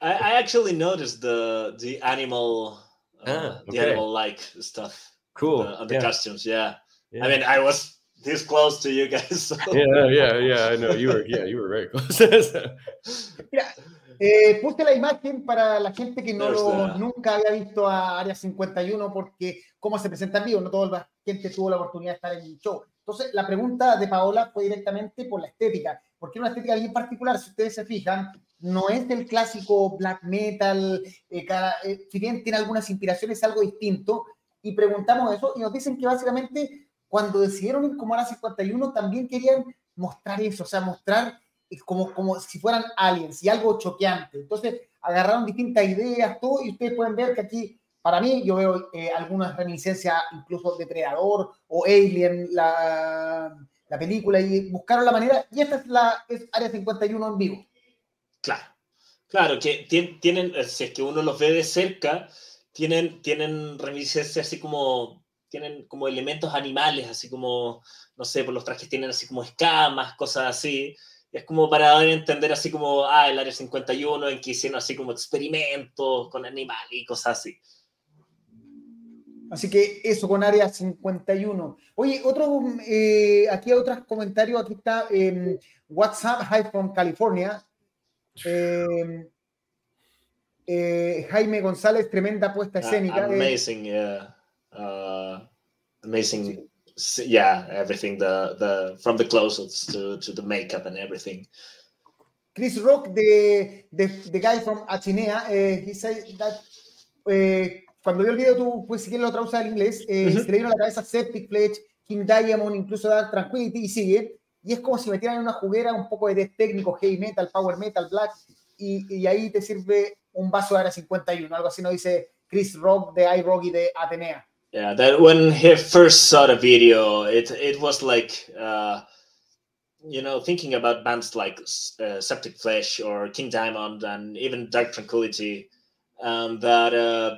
I, I, actually noticed the the animal, uh, ah, okay. the animal like stuff. Cool. The, on the yeah. costumes, yeah. yeah. I mean, I was this close to you guys. [LAUGHS] So. Yeah, yeah, yeah. I know you were. Yeah, you were very close. [LAUGHS] yeah. Eh, puse la imagen para la gente que no lo, nunca había visto a Área 51 porque cómo se presenta en vivo, no toda la gente tuvo la oportunidad de estar en el show. Entonces, la pregunta de Paola fue directamente por la estética, porque es una estética bien particular, si ustedes se fijan, no es del clásico black metal, eh, eh, si bien tiene algunas inspiraciones, es algo distinto, y preguntamos eso, y nos dicen que básicamente cuando decidieron ir como Área 51 también querían mostrar eso, o sea, mostrar como, como si fueran aliens y algo choqueante. Entonces, agarraron distintas ideas, todo, y ustedes pueden ver que aquí, para mí, yo veo eh, algunas reminiscencias incluso de Predador o Alien, la, la, película, y buscaron la manera, y esta es la es Área 51 en vivo. Claro, claro, que tienen, eh, si es que uno los ve de cerca, tienen, tienen reminiscencias así como, tienen como elementos animales, así como, no sé, por los trajes tienen así como escamas, cosas así es como para dar a entender así como, ah, el Área 51 en que hicieron así como experimentos con animales y cosas así. Así que eso con Área 51. Oye, otro, eh, aquí hay otros comentarios, aquí está eh, WhatsApp High from California. Em, eh, Jaime González, tremenda puesta ah, escénica. amazing, yeah. Uh, amazing yeah, everything the the from the clothes to to the makeup and everything. Chris Rock, the the, the guy from Atenea, uh, he said that uh, cuando vio el video, tú puedes si quieres lo traduces al inglés, eh, uh -huh. se le vino a la cabeza Septic Fletch, King Diamond, incluso Dark Tranquility y sigue. Y es como si metieran en una juguera un poco de técnico, heavy metal, power metal, black, y, y ahí te sirve un vaso de Área 51, algo así nos dice Chris Rock de iRock y de Atenea. Yeah, that when he first saw the video, it it was like uh, you know thinking about bands like uh, Septic Flesh or King Diamond and even Dark Tranquility, um, that uh,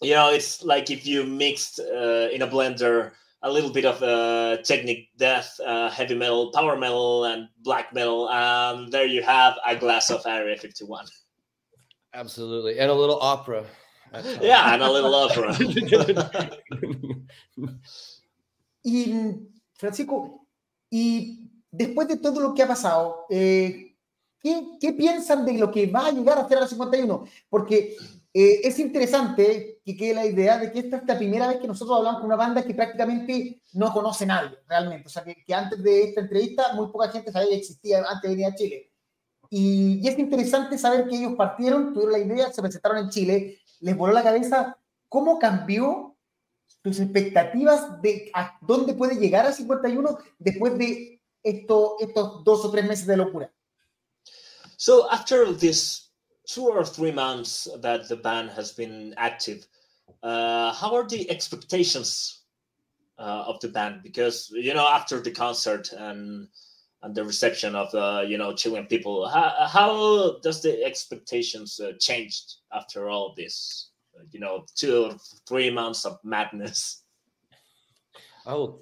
you know it's like if you mixed uh, in a blender a little bit of uh, technic death, uh, heavy metal, power metal, and black metal, and there you have a glass of Area 51. Absolutely, and a little opera. Yeah, and a little opera. [LAUGHS] y Francisco, y después de todo lo que ha pasado, eh, ¿qué, ¿qué, piensan de lo que va a llegar a hacer la 51? Porque eh, es interesante que quede la idea de que esta es la primera vez que nosotros hablamos con una banda que prácticamente no conoce nadie, realmente. O sea, que, que antes de esta entrevista muy poca gente sabía que existía antes de venir a Chile. Y, y, es interesante saber que ellos partieron, tuvieron la idea, se presentaron en Chile, les voló la cabeza cómo cambió tus expectativas de a dónde puede llegar a 51 después de esto, estos dos o tres meses de locura. So after this two or three months that the band has been active, uh, how are the expectations uh, of the band? Because you know after the concert and and the reception of the you know Chilean people. How, how does the expectations uh, changed after all this? You know, two or three months of madness. Oh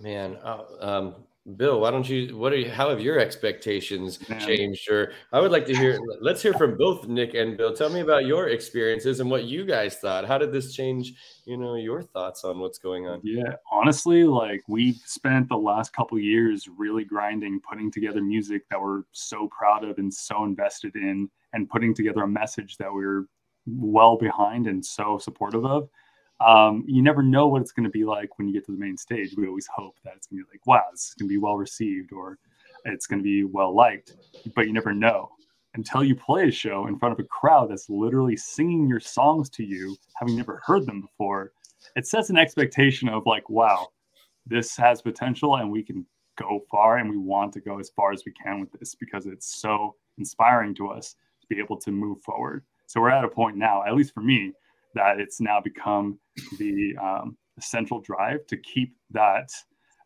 man, uh, um, Bill, why don't you? What are you? How have your expectations Man. changed? Or I would like to hear. let's hear from both Nick and Bill. Tell me about your experiences and what you guys thought. How did this change? You know, your thoughts on what's going on. Yeah, honestly, like we've spent the last couple years really grinding, putting together music that we're so proud of and so invested in, and putting together a message that we're well behind and so supportive of um, you never know what it's going to be like when you get to the main stage. We always hope that it's going to be like, wow, this is going to be well received or it's going to be well liked, but you never know until you play a show in front of a crowd that's literally singing your songs to you, having never heard them before. It sets an expectation of like, wow, this has potential and we can go far and we want to go as far as we can with this because it's so inspiring to us to be able to move forward. So we're at a point now, at least for me, that it's now become the, um, central drive to keep that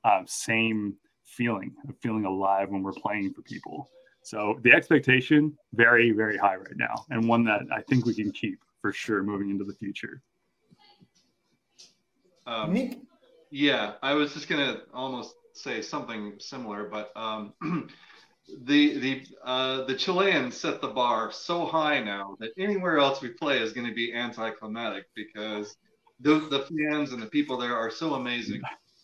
uh, same feeling of feeling alive when we're playing for people. So the expectation very very high right now, and one that I think we can keep for sure moving into the future. Um, yeah, I was just gonna almost say something similar, but um, [CLEARS THROAT] the the uh, the Chileans set the bar so high now that anywhere else we play is going to be anticlimactic because the the fans and the people there are so amazing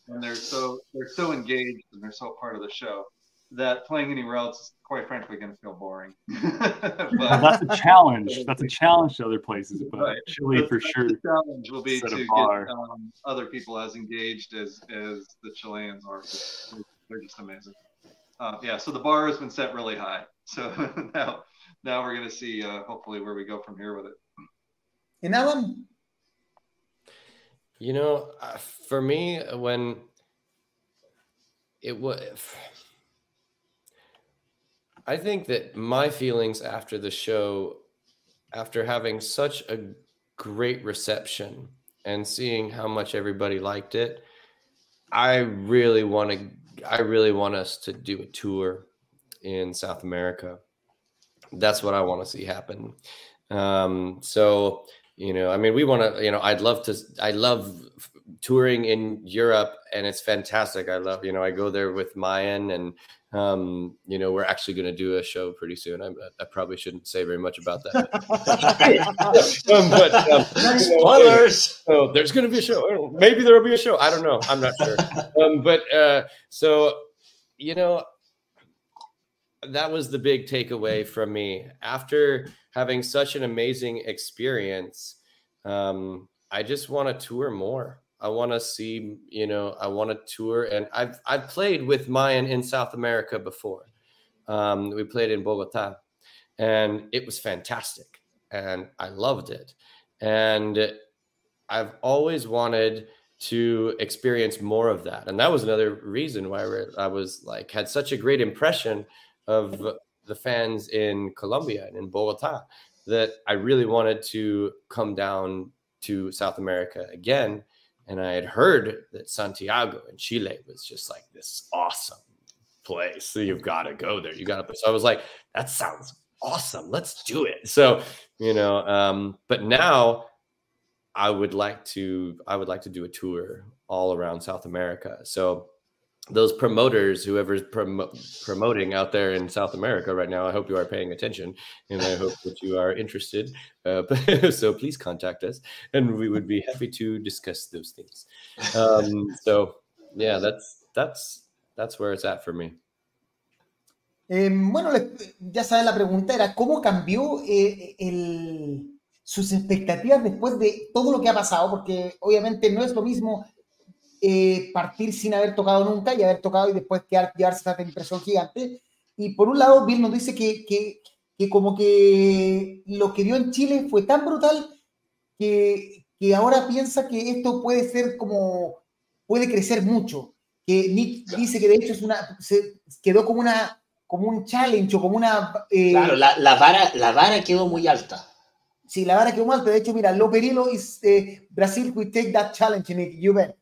and they're so they're so engaged and they're so part of the show that playing anywhere else is quite frankly going to feel boring. [LAUGHS] but, that's a challenge. That's a challenge to other places, but right. Chile that's, for that's sure. The challenge will be to get um, other people as engaged as as the Chileans are. They're just amazing. Uh, yeah, so the bar has been set really high. So [LAUGHS] now, now we're going to see uh, hopefully where we go from here with it. And Alan, you know, uh, for me, when it was, I think that my feelings after the show, after having such a great reception and seeing how much everybody liked it, I really want to I really want us to do a tour in South America. That's what I want to see happen. Um, so, you know, I mean, we want to, you know, I'd love to, I love touring in Europe and it's fantastic. I love, you know, I go there with Mayan and, um, you know, we're actually going to do a show pretty soon. I, I, probably shouldn't say very much about that. [LAUGHS] um, but um, spoilers. You know, oh, there's going to be a show. Maybe there will be a show. I don't know. I'm not sure. Um, but uh, so, you know, that was the big takeaway from me after having such an amazing experience. Um, I just want to tour more. I want to see, you know, I want to tour, and I've I've played with Mayan in South America before. Um, we played in Bogota, and it was fantastic, and I loved it, and I've always wanted to experience more of that, and that was another reason why I was like had such a great impression of the fans in Colombia and in Bogota that I really wanted to come down to South America again and I had heard that Santiago in Chile was just like this awesome place. So you've got to go there. You got to. So I was like, that sounds awesome. Let's do it. So you know, um, but now I would like to. I would like to do a tour all around South America. So those promoters, whoever's prom- [LAUGHS] promoting out there in South America right now, I hope you are paying attention, and I hope that you are interested. Uh, [LAUGHS] so please contact us, and we would be happy to discuss those things. Um, [LAUGHS] so yeah, that's that's that's where it's at for me. Eh, bueno, ya saben, la pregunta era cómo cambió eh, el, sus expectativas después de todo lo que ha pasado, porque obviamente no es lo mismo Eh, partir sin haber tocado nunca y haber tocado y después quedar, llevarse esa impresión gigante. Y por un lado, Bill nos dice que, que, que, como que lo que dio en Chile fue tan brutal que, que ahora piensa que esto puede ser como, puede crecer mucho. Que Nick dice que de hecho es una, se quedó como una, como un challenge o como una... Eh, claro, la, la, vara, la vara quedó muy alta. Sí, la vara quedó muy alta. De hecho, mira, Lo Perillo is eh, Brasil, we take that challenge, Nick, you bet.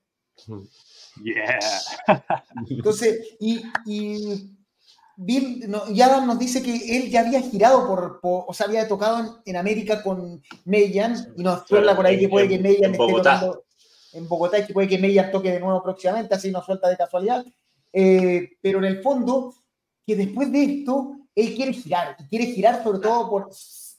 Yeah. [LAUGHS] Entonces, y, y, Bill, no, y Adam nos dice que él ya había girado por, por o sea, había tocado en, en América con Meyan y nos Claro, suelta por ahí en- que puede que Meyan en esté Bogotá. tocando en Bogotá y que puede que Meyan toque de nuevo próximamente, así nos suelta de casualidad. Eh, pero en el fondo, que después de esto, él quiere girar, y quiere girar sobre todo por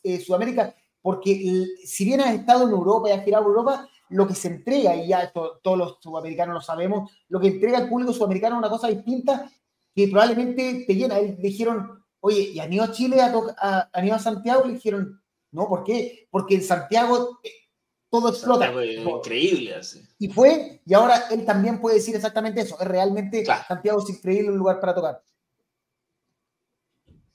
eh, Sudamérica, porque si bien has estado en Europa y has girado Europa, lo que se entrega, y ya esto todos los sudamericanos lo sabemos, lo que entrega al público sudamericano es una cosa distinta que probablemente te llena. Le dijeron, oye, ¿y han ido a Chile, a, a, han ido a Santiago? Le dijeron, no, ¿por qué? Porque en Santiago eh, todo explota. Santiago increíble así. Y fue, y ahora él también puede decir exactamente eso. Es realmente Claro. Santiago es increíble un lugar para tocar.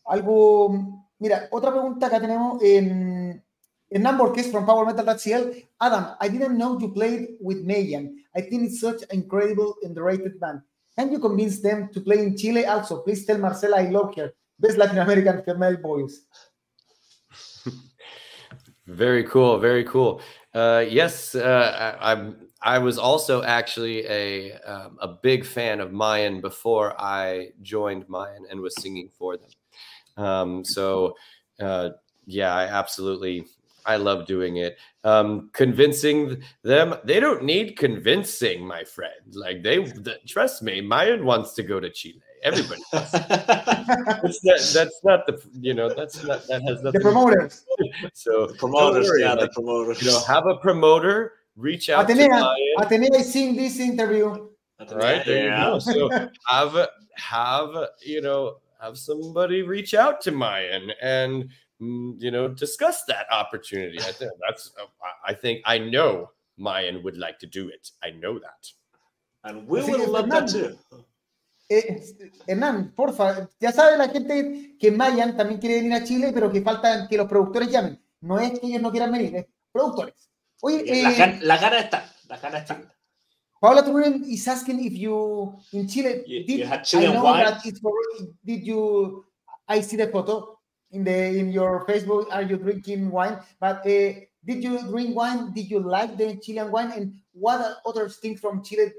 Algo, mira, otra pregunta que tenemos en Hernán Borges from Power Metal.cl. Adam, I didn't know you played with Mayan. I think it's such an incredible, underrated band. Can you convince them to play in Chile also? Please tell Marcela I love her. Best Latin American female voice. [LAUGHS] Very cool. Very cool. Uh, yes, uh, I, I'm. I was also actually a um, a big fan of Mayan before I joined Mayan and was singing for them. Um, so, uh, yeah, I absolutely I love doing it. Um, convincing them, they don't need convincing, my friend. Like they, th- trust me, Mayan wants to go to Chile. Everybody. [LAUGHS] It's that, that's not the you know that's not that has The nothing. promoters. So promoters, worry, yeah, the like, promoters. you know, have a promoter reach out to Atenea, Mayan. Atenea is seeing this interview. Right there yeah. you go. So have have you know have somebody reach out to Mayan and you know discuss that opportunity. I think that's I- I think I know Mayan would like to do it. I know that. And we Sí, will love that too. Eh, Hernán, porfa, ya sabe la gente que Mayan también quiere venir a Chile, pero que falta que los productores llamen. No es que ellos no quieran venir, es productores. Oye, La, eh, gan- la gana está, la gana está. Paula Turunen is asking if you in Chile You- did you had I know wine? that it's for, did you I see the photo in the in your Facebook are you drinking wine but uh, did you drink wine did you like the Chilean wine and what other things from Chile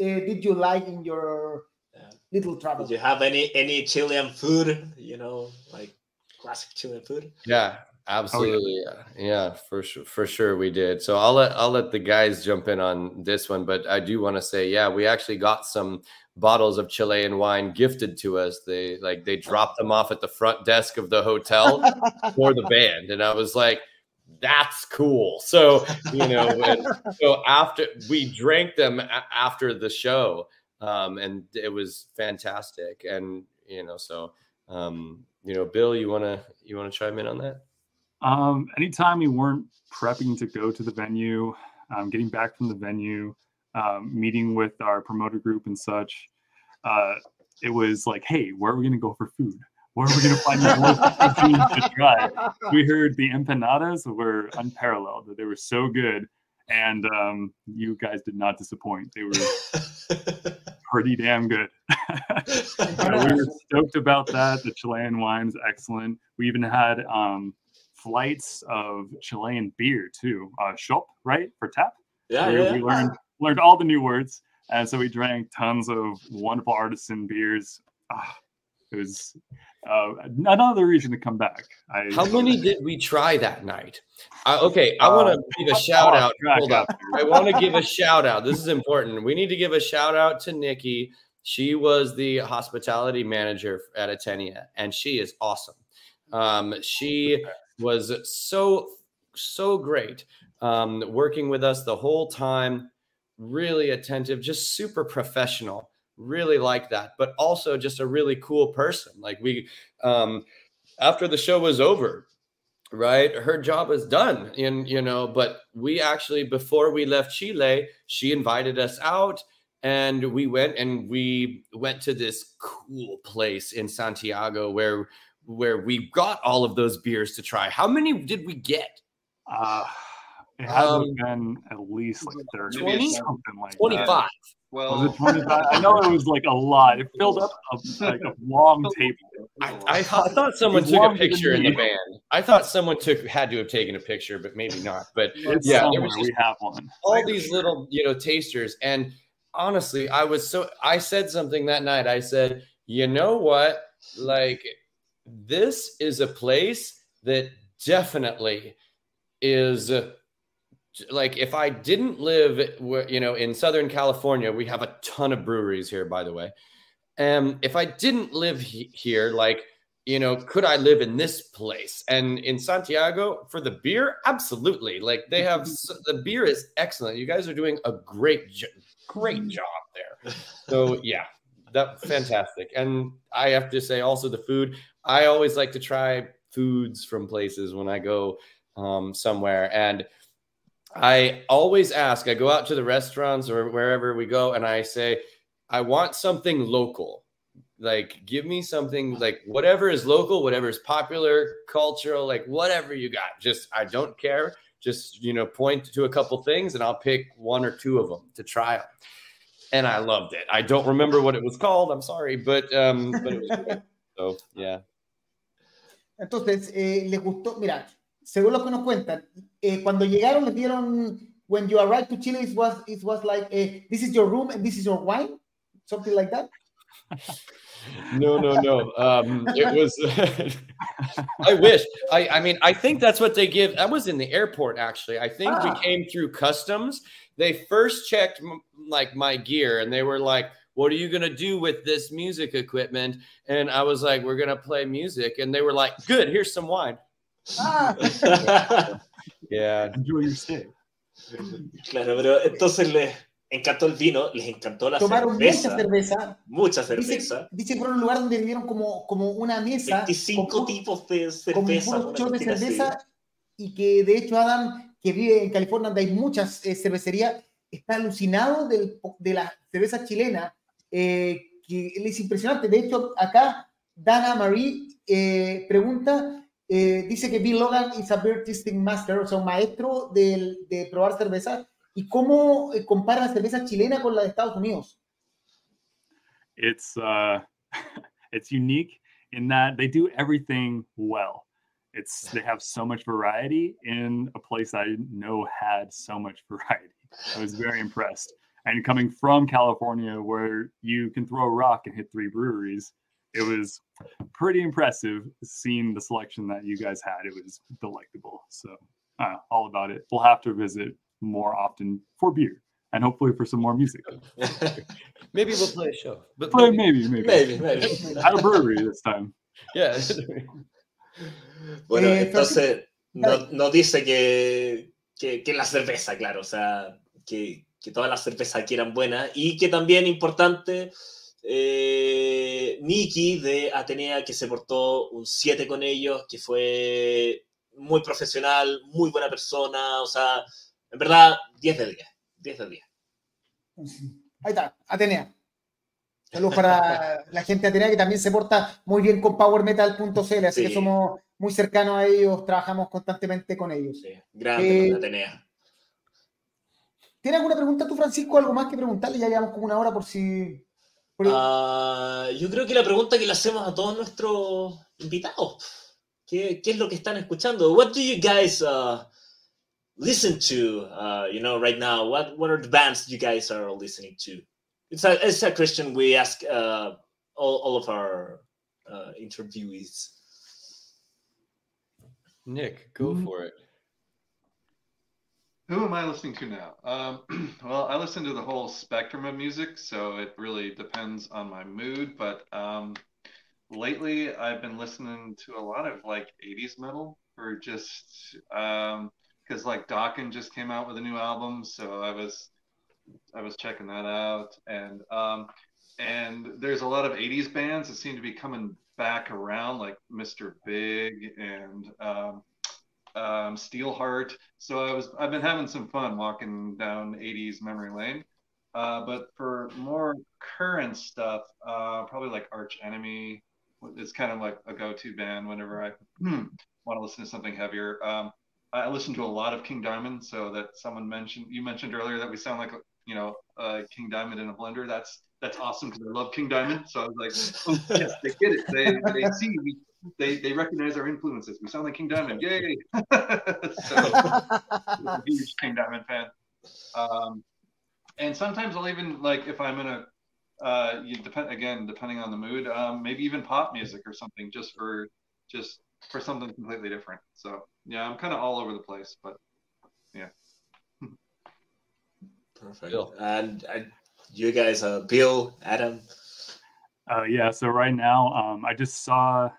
uh, did you like in your Yeah. little travel Did you have any any Chilean food? You know, like classic Chilean food. Yeah, absolutely. yeah. yeah, for sure, for sure we did. So I'll let I'll let the guys jump in on this one, but I do want to say, yeah, we actually got some bottles of Chilean wine gifted to us. They like they dropped them off at the front desk of the hotel for the band, and I was like, that's cool. So you know, so after we drank them after the show, um, and it was fantastic, and you know, so um, you know, Bill, you wanna you wanna chime in on that? Um, anytime we weren't prepping to go to the venue, um, getting back from the venue, um, meeting with our promoter group and such, uh, it was like, hey, where are we going to go for food? Where are we going to find the local [LAUGHS] cuisine to try? We heard the empanadas were unparalleled; that they were so good, and um, you guys did not disappoint. They were [LAUGHS] pretty damn good. [LAUGHS] We were stoked about that. The Chilean wine is excellent. We even had um, flights of Chilean beer too. Uh, shop, right, for tap. yeah, yeah. we learned learned all the new words, and so we drank tons of wonderful artisan beers. Ah, it was uh, another reason to come back. I, How many did we try that night? Uh, okay, I want to give a shout out. Hold up. I want to give a shout out. This is important. We need to give a shout out to Nikki. She was the hospitality manager at Atenea, and she is awesome. Um, she was so so great um, working with us the whole time. Really attentive, just super professional. Really like that, but also just a really cool person. Like we, um, after the show was over, right her job was done and you know but we actually before we left chile she invited us out and we went and we went to this cool place in santiago where where we got all of those beers to try how many did we get Uh, it had to Um, been at least like 30, 20? something like that. 25 Well, Was it 25? I know it was like a lot. It filled up a, like a long [LAUGHS] table. I, I, thought- I thought someone took a picture in the me. band. I thought someone took had to have taken a picture, but maybe not. But It's yeah, there was just we have one. all these little you know tasters and honestly i was so i said something that night i said you know what like this is a place that definitely is like if I didn't live, you know, in Southern California, we have a ton of breweries here, by the way. Um, if I didn't live he- here, like, you know, could I live in this place? And in Santiago for the beer, absolutely. Like they have the beer is excellent. You guys are doing a great, jo- great job there. So yeah, that fantastic. And I have to say also the food. I always like to try foods from places when I go um, somewhere and I always ask, I go out to the restaurants or wherever we go, and I say, I want something local. Like, give me something like whatever is local, whatever is popular, cultural, like whatever you got. Just, I don't care. Just, you know, point to a couple things and I'll pick one or two of them to try them. And I loved it. I don't remember what it was called. I'm sorry, but, um, but it was good. [LAUGHS] So, yeah. Entonces, eh, les gustó, mira, según lo que nos cuentan, eh, cuando llegaron les dieron, when you arrived to Chile, it was, it was like, eh, this is your room and this is your wine, something like that. [LAUGHS] no, no, no. Um, it was. [LAUGHS] I wish. I. I mean, I think that's what they give. That was in the airport, actually. I think ah. we came through customs. They first checked like my gear, and they were like, "What are you gonna do with this music equipment?" And I was like, "We're gonna play music." And they were like, "Good. Here's some wine." Ah. [LAUGHS] yeah. Enjoy your stay. Claro, pero entonces les encantó el vino, les encantó la Tomaron cerveza. mucha cerveza. Mucha cerveza. Dice, que fueron un lugar donde vivieron como, como una mesa. 25 con, tipos de cerveza. Como de cerveza. Y que de hecho Adam, que vive en California, donde hay muchas eh, cervecerías, está alucinado del, de la cerveza chilena, eh, que es impresionante. De hecho, acá Dana Marie eh, pregunta eh, dice que Bill Logan master, o sea, un maestro de, de probar cerveza. ¿Y cómo eh, compara la cerveza chilena con la de Estados Unidos? It's, uh, [LAUGHS] it's unique in that they do everything well. It's they have so much variety in a place I know had so much [LAUGHS] variety. I was very impressed. And coming from California, where you can throw a rock and hit three breweries, it was pretty impressive seeing the selection that you guys had. It was delectable. So uh, all about it. We'll have to visit more often for beer and hopefully for some more music. [LAUGHS] maybe we'll play a show. But play, maybe, maybe, maybe, maybe. [LAUGHS] At a brewery this time. Yeah. [LAUGHS] bueno, eh, entonces no, no dice que, que, que, la cerveza, claro, o sea, que, que todas las cervezas aquí eran buenas y que también importante eh, Nikki de Atenea, que se portó un 7 con ellos, que fue muy profesional, muy buena persona, o sea, en verdad, 10 de 10, 10 de 10. [LAUGHS] Ahí está, Atenea. Saludos para [LAUGHS] la gente de Atenea que también se porta muy bien con PowerMetal.cl, así que somos muy cercanos a ellos, trabajamos constantemente con ellos. Sí, grande eh, Atenea. ¿Tienes alguna pregunta tú, Francisco? ¿Algo más que preguntarle? Ya llevamos como una hora por si Uh, yo creo que la pregunta que le hacemos a todos nuestros invitados, ¿qué, qué es lo que están escuchando? What do you guys uh, listen to, uh, you know, right now? What, what are the bands you guys are listening to? It's a, it's a question we ask uh, all, all of our uh, interviewees. Nick, go mm-hmm. for it. Who am I listening to now? Um, [CLEARS THROAT] well, I listen to the whole spectrum of music, so it really depends on my mood. But um, lately, I've been listening to a lot of like 80s metal, or just because um, like Dokken just came out with a new album, so I was I was checking that out, and um, and there's a lot of 80s bands that seem to be coming back around, like Mr. Big and um, Steelheart. So I was I've been having some fun walking down 80s memory lane. Uh, but for more current stuff, uh, probably like Arch Enemy is kind of like a go-to band whenever I hmm, want to listen to something heavier. Um, I listen to a lot of King Diamond, so that someone mentioned you mentioned earlier that we sound like you know uh, King Diamond in a blender. That's that's awesome because I love King Diamond. So I was like, oh, [LAUGHS] yes, they get it. They they see we they they recognize our influences. We sound like King Diamond, yay! [LAUGHS] so, a huge King Diamond fan. Um, and sometimes I'll even like if I'm in a uh, you depend again depending on the mood. Um, maybe even pop music or something, just for just for something completely different. So yeah, I'm kind of all over the place, but yeah. [LAUGHS] Perfect. Bill. And, and you guys, uh, Bill, Adam. Uh, yeah. So right now, um, I just saw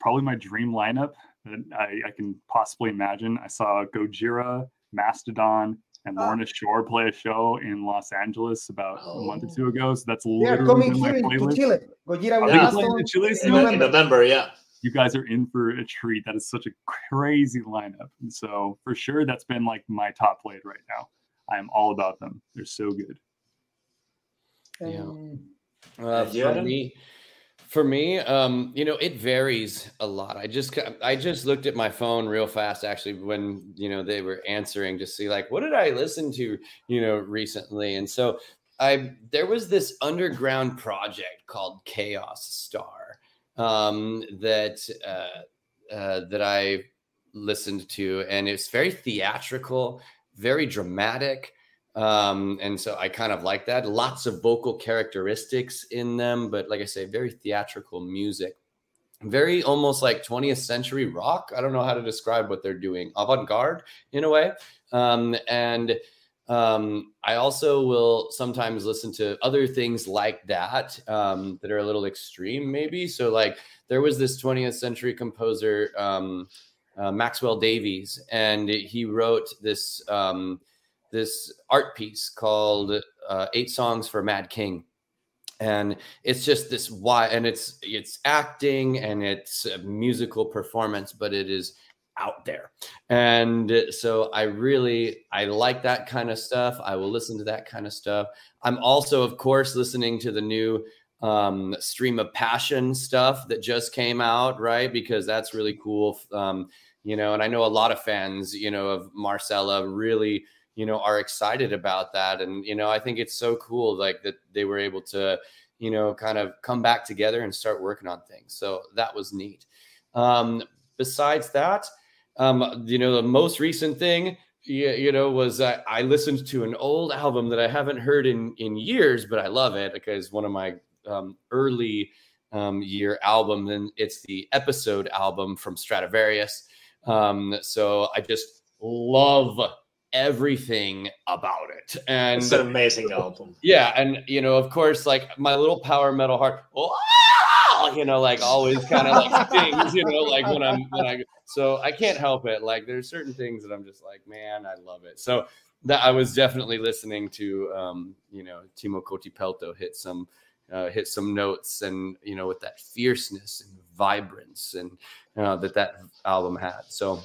probably my dream lineup that I, I can possibly imagine. I saw Gojira, Mastodon, and Lorna oh. Shore play a show in Los Angeles about oh. a month or two ago. So that's literally in my playlist. Chile. Gojira yeah. Chile in November. November, yeah. You guys are in for a treat. That is such a crazy lineup. And so for sure, that's been like my top played right now. I am all about them. They're so good. Yeah. Uh, for me, for me, um, you know, it varies a lot. I just I just looked at my phone real fast actually when you know they were answering to see like what did I listen to you know recently, and so I there was this underground project called Chaos Star um, that uh, uh, that I listened to, and it's very theatrical, very dramatic. Um, and so I kind of like that. Lots of vocal characteristics in them, but like I say, very theatrical music. Very almost like 20th century rock. I don't know how to describe what they're doing. Avant garde in a way. Um, and um, I also will sometimes listen to other things like that um, that are a little extreme, maybe. So, like, there was this 20th century composer, um, uh, Maxwell Davies, and he wrote this um, this art piece called uh, Eight Songs for Mad King. And it's just this why, and it's it's acting and it's a musical performance, but it is out there. And so I really I like that kind of stuff. I will listen to that kind of stuff. I'm also, of course, listening to the new um, stream of passion stuff that just came out, right? Because that's really cool. Um, you know, and I know a lot of fans, you know, of Marcela really you know are excited about that. And you know i think it's so cool like that they were able to you know kind of come back together and start working on things. So that was neat. Um besides that um you know the most recent thing you, you know was uh, i listened to an old album that i haven't heard in in years but i love it because one of my um, early um, year album and it's the episode album from Stratovarius. Um so i just love everything about it. And it's an amazing album. Yeah, and you know, of course, like my little power metal heart, oh, you know, like always kind of like [LAUGHS] things, you know, like when I'm when I so I can't help it. Like there's certain things that I'm just like, man, I love it. So that I was definitely listening to um, you know, Timo Kotipelto hit some uh, hit some notes and you know with that fierceness and vibrance and uh, that that album had. So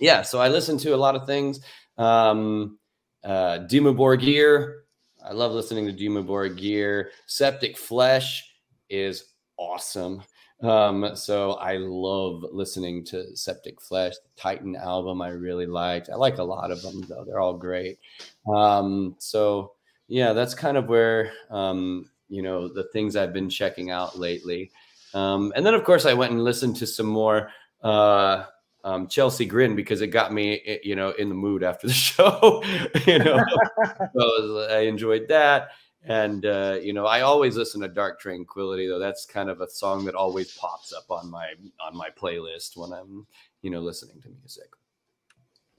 yeah, so I listened to a lot of things. Um, uh, Dimmu Borgir. I love listening to Dimmu Borgir. Septic Flesh is awesome. Um, so I love listening to Septic Flesh, the Titan album. I really liked. I like a lot of them though; they're all great. Um, so yeah, that's kind of where um, you know the things I've been checking out lately. Um, and then of course I went and listened to some more uh, um, Chelsea Grin because it got me, you know, in the mood after the [LAUGHS] show. you know, [LAUGHS] so I enjoyed that. And uh, you know, I always listen to Dark Tranquillity, though. That's kind of a song that always pops up on my on my playlist when I'm, you know, listening to music.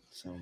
So.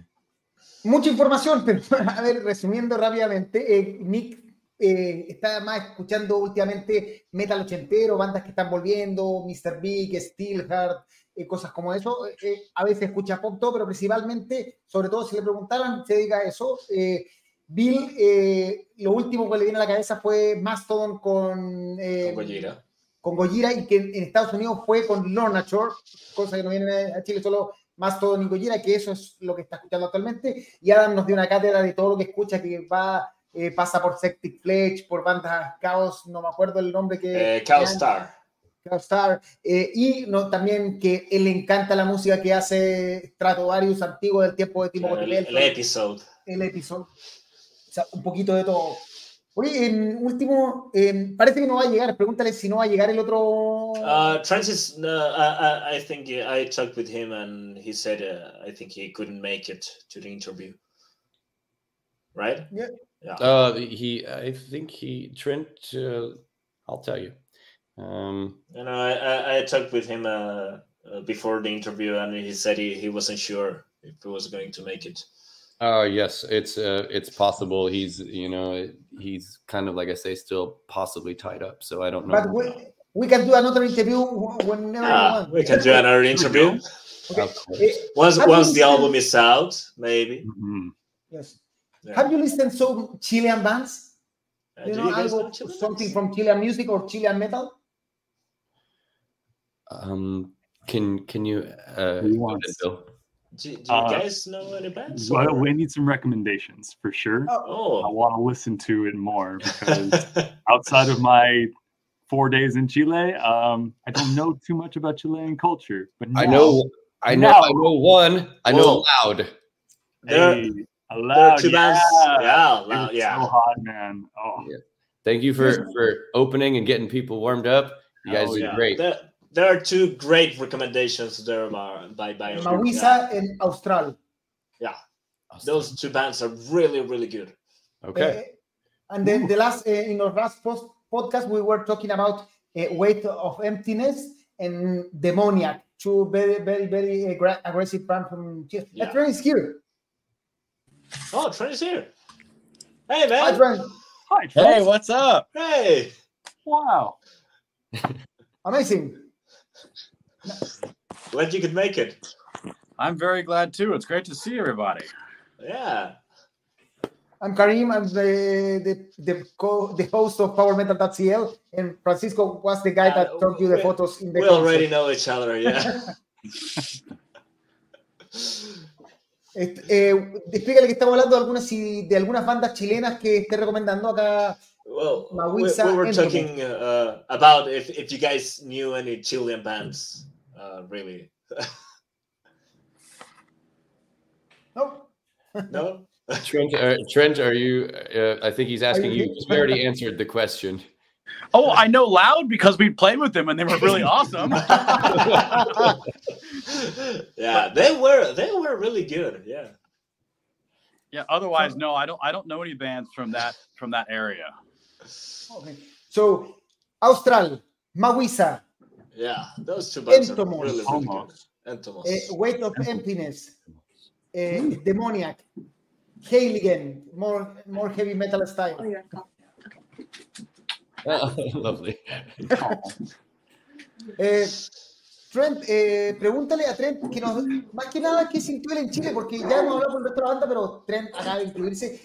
Mucha información, pero a ver, resumiendo rápidamente, eh, Nick eh, está más escuchando últimamente metal ochentero, bandas que están volviendo, Mr. Big, Steelheart, eh, cosas como eso. Eh, a veces escucha pop todo, pero principalmente, sobre todo si le preguntaran, se dedica a eso. Eh, Bill, lo último que le viene a la cabeza fue Mastodon con, con Gojira. Con Gojira y que en Estados Unidos fue con Lorna Shore, cosa que no viene a Chile solo Mastodon y Gojira, que eso es lo que está escuchando actualmente. Y Adam nos dio una cátedra de todo lo que escucha, que va, pasa por Septic Fletch, por bandas Chaos, no me acuerdo el nombre que. Chaos Star. Star, eh, y no, también que él le encanta la música que hace Stratovarius antiguo del tiempo de Timo El, el episodio. El episodio. O sea, un poquito de todo. Oye, en último, eh, parece que no va a llegar. Pregúntale si no va a llegar el otro. Uh, Francis, uh, I, I, think I talked with him and he said uh, I think he couldn't make it to the interview. Right? Yeah. Yeah. Uh, he, I think he Trent. Uh, I'll tell you. Um, You know, I, I, I talked with him uh, uh, before the interview, and he said he, he wasn't sure if he was going to make it. Oh yes, it's uh, it's possible. He's you know he's kind of like I say, still possibly tied up. So I don't know. But we, we can do another interview whenever you Ah, want. we can do another interview Okay. Of course. Eh, once Have once the listened- album is out, maybe. Mhm. yes. Yeah. Have you listened to Chilean bands? Uh, you know, you guys algo- something Peppers? from Chilean music or Chilean metal? Um, can can you? Uh, Who go Bill? Do, do you Uh, guys know any bands? Well, or- we need some recommendations for sure. Oh. I Oh. want to listen to it more because [LAUGHS] outside of my four days in Chile, um, I don't know too much about Chilean culture. But I know, I know, now- I know one. I know Whoa. loud. there, Hey, there allowed, are two bands. yeah. Yeah, loud, yeah. so hot, man. Oh, Yeah. Thank you for for opening and getting people warmed up. You guys Oh, did yeah. great. There, there are two great recommendations there by by, by Mawiza and Austral. Yeah. Those two bands are really really good. Okay. Eh, and then the last, uh, in our last post podcast, we were talking about uh, weight of emptiness and demoniac, two very, very, very aggra- aggressive band from Chile. Yeah. Yeah. Trent is here. Oh, Trent is here. Hey man. Hi, man. Trent. Hi, Hey, what's up? Hey. Wow. Amazing. Glad you could make it. I'm very glad too. It's great to see everybody. Yeah. I'm Karim. I'm the the the, co- the host of PowerMetal.cl, and Francisco was the guy that Uh, took you the photos in the We concert. already know each other, yeah. [LAUGHS] Este, eh, explícale que estamos hablando de algunas si- de algunas bandas chilenas que esté recomendando acá. Well, we, Mawiza we were talking uh, about if, if you guys knew any Chilean bands, uh, really. [LAUGHS] No, No? [LAUGHS] Trent, uh, Trent, are you? Uh, I think he's asking you you. We already answered the question. Oh, I know Loud because we played with them and they were really [LAUGHS] awesome. yeah, they were they were really good. Yeah. yeah. Otherwise, no, I don't. I don't know any bands from that from that area. Okay. So, Austral, Mawiza, Yeah, those two are Entomos. really, really good. Entomos. uh, Weight of Emptiness, uh, Demoniac, Heiligen, more more heavy metal style. [LAUGHS] Lovely. Eh, Trent, eh, pregúntale a Trent que nos, más que nada qué sintió él en Chile, porque ya hemos hablado con nuestra banda, pero Trent acaba de incluirse.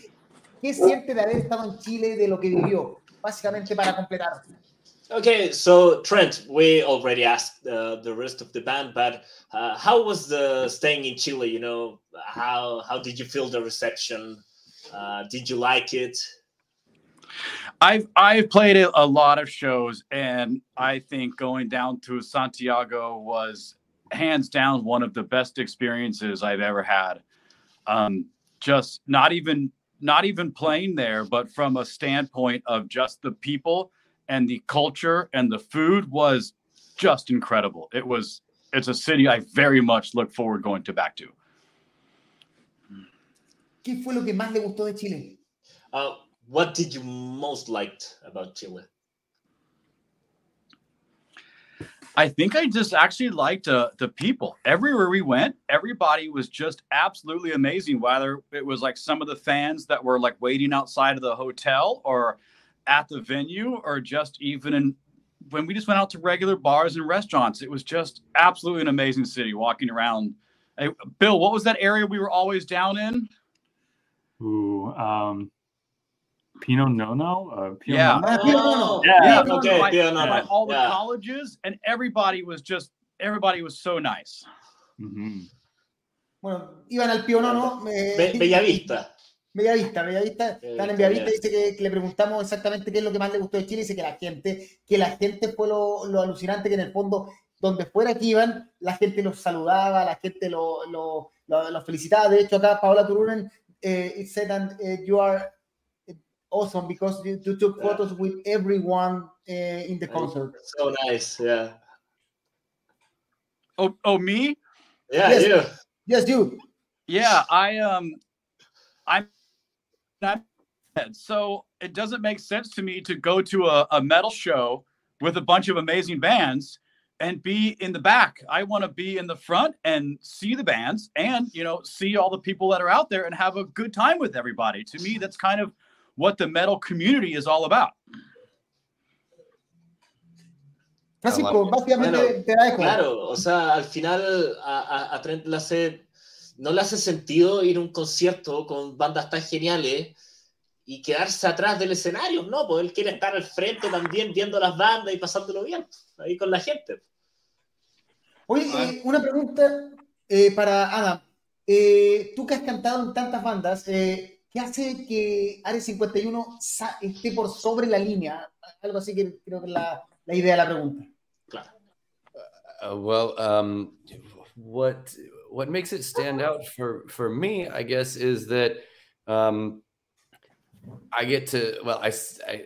¿Qué siente de haber estado en Chile, de lo que vivió? Básicamente para completar. Okay, so Trent, we already asked uh, the rest of the band, but uh, how was the staying in Chile? You know, how how did you feel the reception? Uh, did you like it? I've I've played a, lot of shows, and I think going down to Santiago was hands down one of the best experiences I've ever had. Um, just not even not even playing there, but from a standpoint of just the people and the culture and the food was just incredible. It was it's a city I very much look forward going to back to. ¿Qué fue lo que más le gustó de Chile? Uh, what did you most liked about Chile? I think I just actually liked uh, the people. Everywhere we went, everybody was just absolutely amazing. Whether it was like some of the fans that were like waiting outside of the hotel or at the venue, or just even in when we just went out to regular bars and restaurants, it was just absolutely an amazing city walking around. Hey, Bill, what was that area we were always down in? Ooh, um, Pío Nono. Uh, Pinot Yeah. Nono? Nono. Yeah. Yeah, Oh, okay, by, yeah, no, by no, all the yeah. colleges, and everybody was just everybody was so nice. Mhm. Bueno, iban al Pío Nono. eh, Be- Bellavista. Bellavista, Bellavista, están en Bellavista, dice que, que le preguntamos exactamente qué es lo que más le gustó de Chile, dice que la gente, que la gente fue lo, lo alucinante, que en el fondo, donde fuera que iban, la gente los saludaba, la gente lo- lo- lo- los felicitaba, de hecho acá Paola Turunen, eh, it said that eh, you are awesome because you, you took Yeah. photos with everyone eh, in the concert. So nice, yeah. Oh, oh, me? Yeah, Yes. you. Yes, you. Yeah, I um, I'm not So it doesn't make sense to me to go to a, a metal show with a bunch of amazing bands and be in the back. I want to be in the front and see the bands and, you know, see all the people that are out there and have a good time with everybody. To me, that's kind of what the metal community is all about. Francisco, ah, básicamente Bueno, te da eco. Claro, o sea, al final a, a- a Trent le hace, no le hace sentido ir a un concierto con bandas tan geniales y quedarse atrás del escenario, ¿no? Pues él quiere estar al frente también viendo las bandas y pasándolo bien, ahí con la gente. Oye, eh, una pregunta eh, para Adam. Eh, tú que has cantado en tantas bandas, eh, ¿qué hace que Área 51 sa- esté por sobre la línea? Algo así que creo que es la, la idea de la pregunta. Claro. Uh, well, um, what what makes it stand out for for me, I guess, is that um, I get to well, I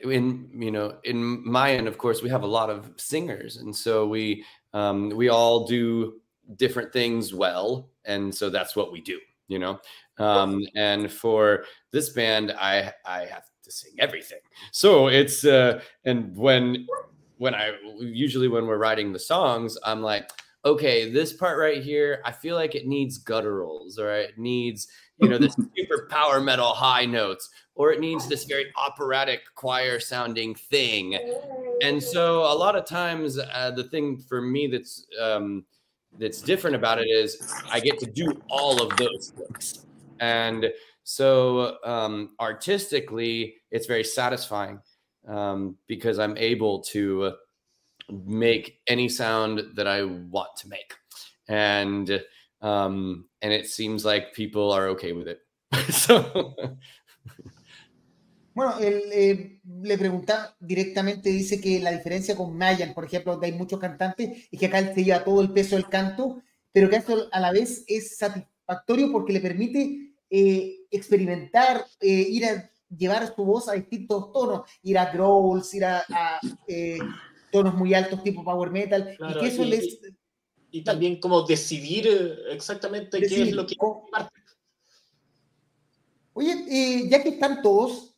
in you know in my end, of course, we have a lot of singers, and so we um, we all do different things well, and so that's what we do, you know. Um, and for this band, I I have to sing everything, so it's uh, and when when I usually when we're writing the songs, I'm like, okay, this part right here, I feel like it needs gutturals, or it needs, you know, this [LAUGHS] super power metal high notes, or it needs this very operatic choir sounding thing. And so a lot of times, uh, the thing for me that's um, that's different about it is I get to do all of those things, and so um, artistically, it's very satisfying um, because I'm able to make any sound that I want to make, and um, and it seems like people are okay with it. [LAUGHS] so Bueno, él, eh, le pregunta directamente, dice que la diferencia con Mayan, por ejemplo, hay muchos cantantes, es que acá él se lleva todo el peso del canto, pero que eso a la vez es satisfactorio porque le permite eh, experimentar, eh, ir a llevar su voz a distintos tonos, ir a growls, ir a, tonos muy altos tipo power metal, Claro, y que eso y- les... Y también como decidir eh, exactamente qué es lo que co- parte. Oye, eh, ya que están todos,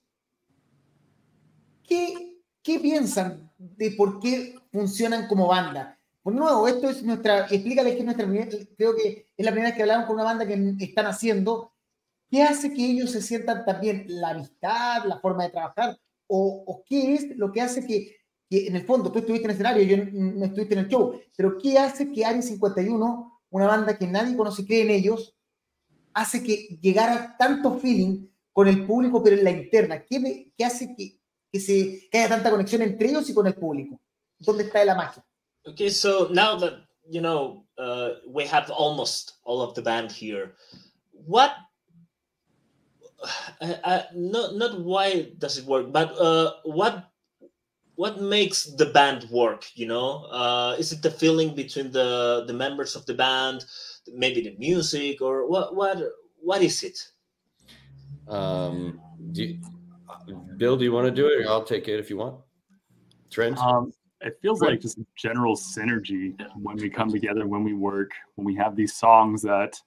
¿qué, qué piensan de por qué funcionan como banda? Por nuevo, esto es nuestra, explícale que es nuestra creo que es la primera vez que hablamos con una banda que están haciendo. ¿Qué hace que ellos se sientan también la amistad, la forma de trabajar? ¿O, o qué es lo que hace que, que, en el fondo, tú estuviste en el escenario, yo no, estuviste en el show, pero qué hace que Ari 51, una banda que nadie conoce cree en ellos, hace que llegara tanto feeling con el público, pero en la interna? ¿Qué, qué hace que, que, se, que haya tanta conexión entre ellos y con el público? ¿Dónde está la magia? Okay, so now that you know uh, we have almost all of the band here, what? Uh, uh, not not why does it work, but uh, what what makes the band work? You know, uh, is it the feeling between the the members of the band, maybe the music, or what what what is it? um, do you, Bill, do you want to do it? Or I'll take it if you want. Trent. Um, it feels like just a general synergy when we come together, when we work, when we have these songs that,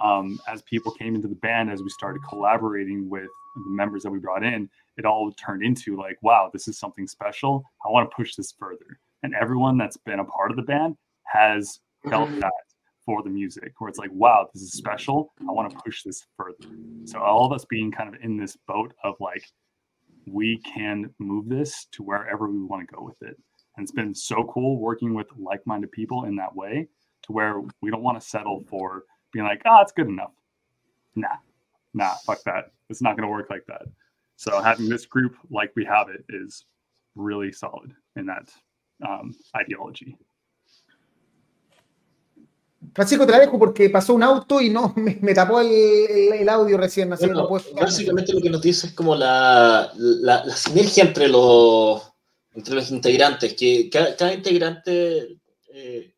um, as people came into the band, as we started collaborating with the members that we brought in, it all turned into like, wow, this is something special. I want to push this further. And everyone that's been a part of the band has felt mm-hmm. that for the music, where it's like, wow, this is special. I want to push this further. So all of us being kind of in this boat of like, we can move this to wherever we want to go with it. And it's been so cool working with like minded people in that way to where we don't want to settle for being like, oh, it's good enough. Nah, nah, fuck that. It's not going to work like that. So having this group like we have it is really solid in that um, ideology. Francisco, te la dejo porque pasó un auto y no [LAUGHS] me, me tapó el, el- el audio recién. Así que Bueno, no puedo- básicamente lo que nos dice es como la, la, la sinergia entre los, entre los integrantes, que cada, cada integrante eh,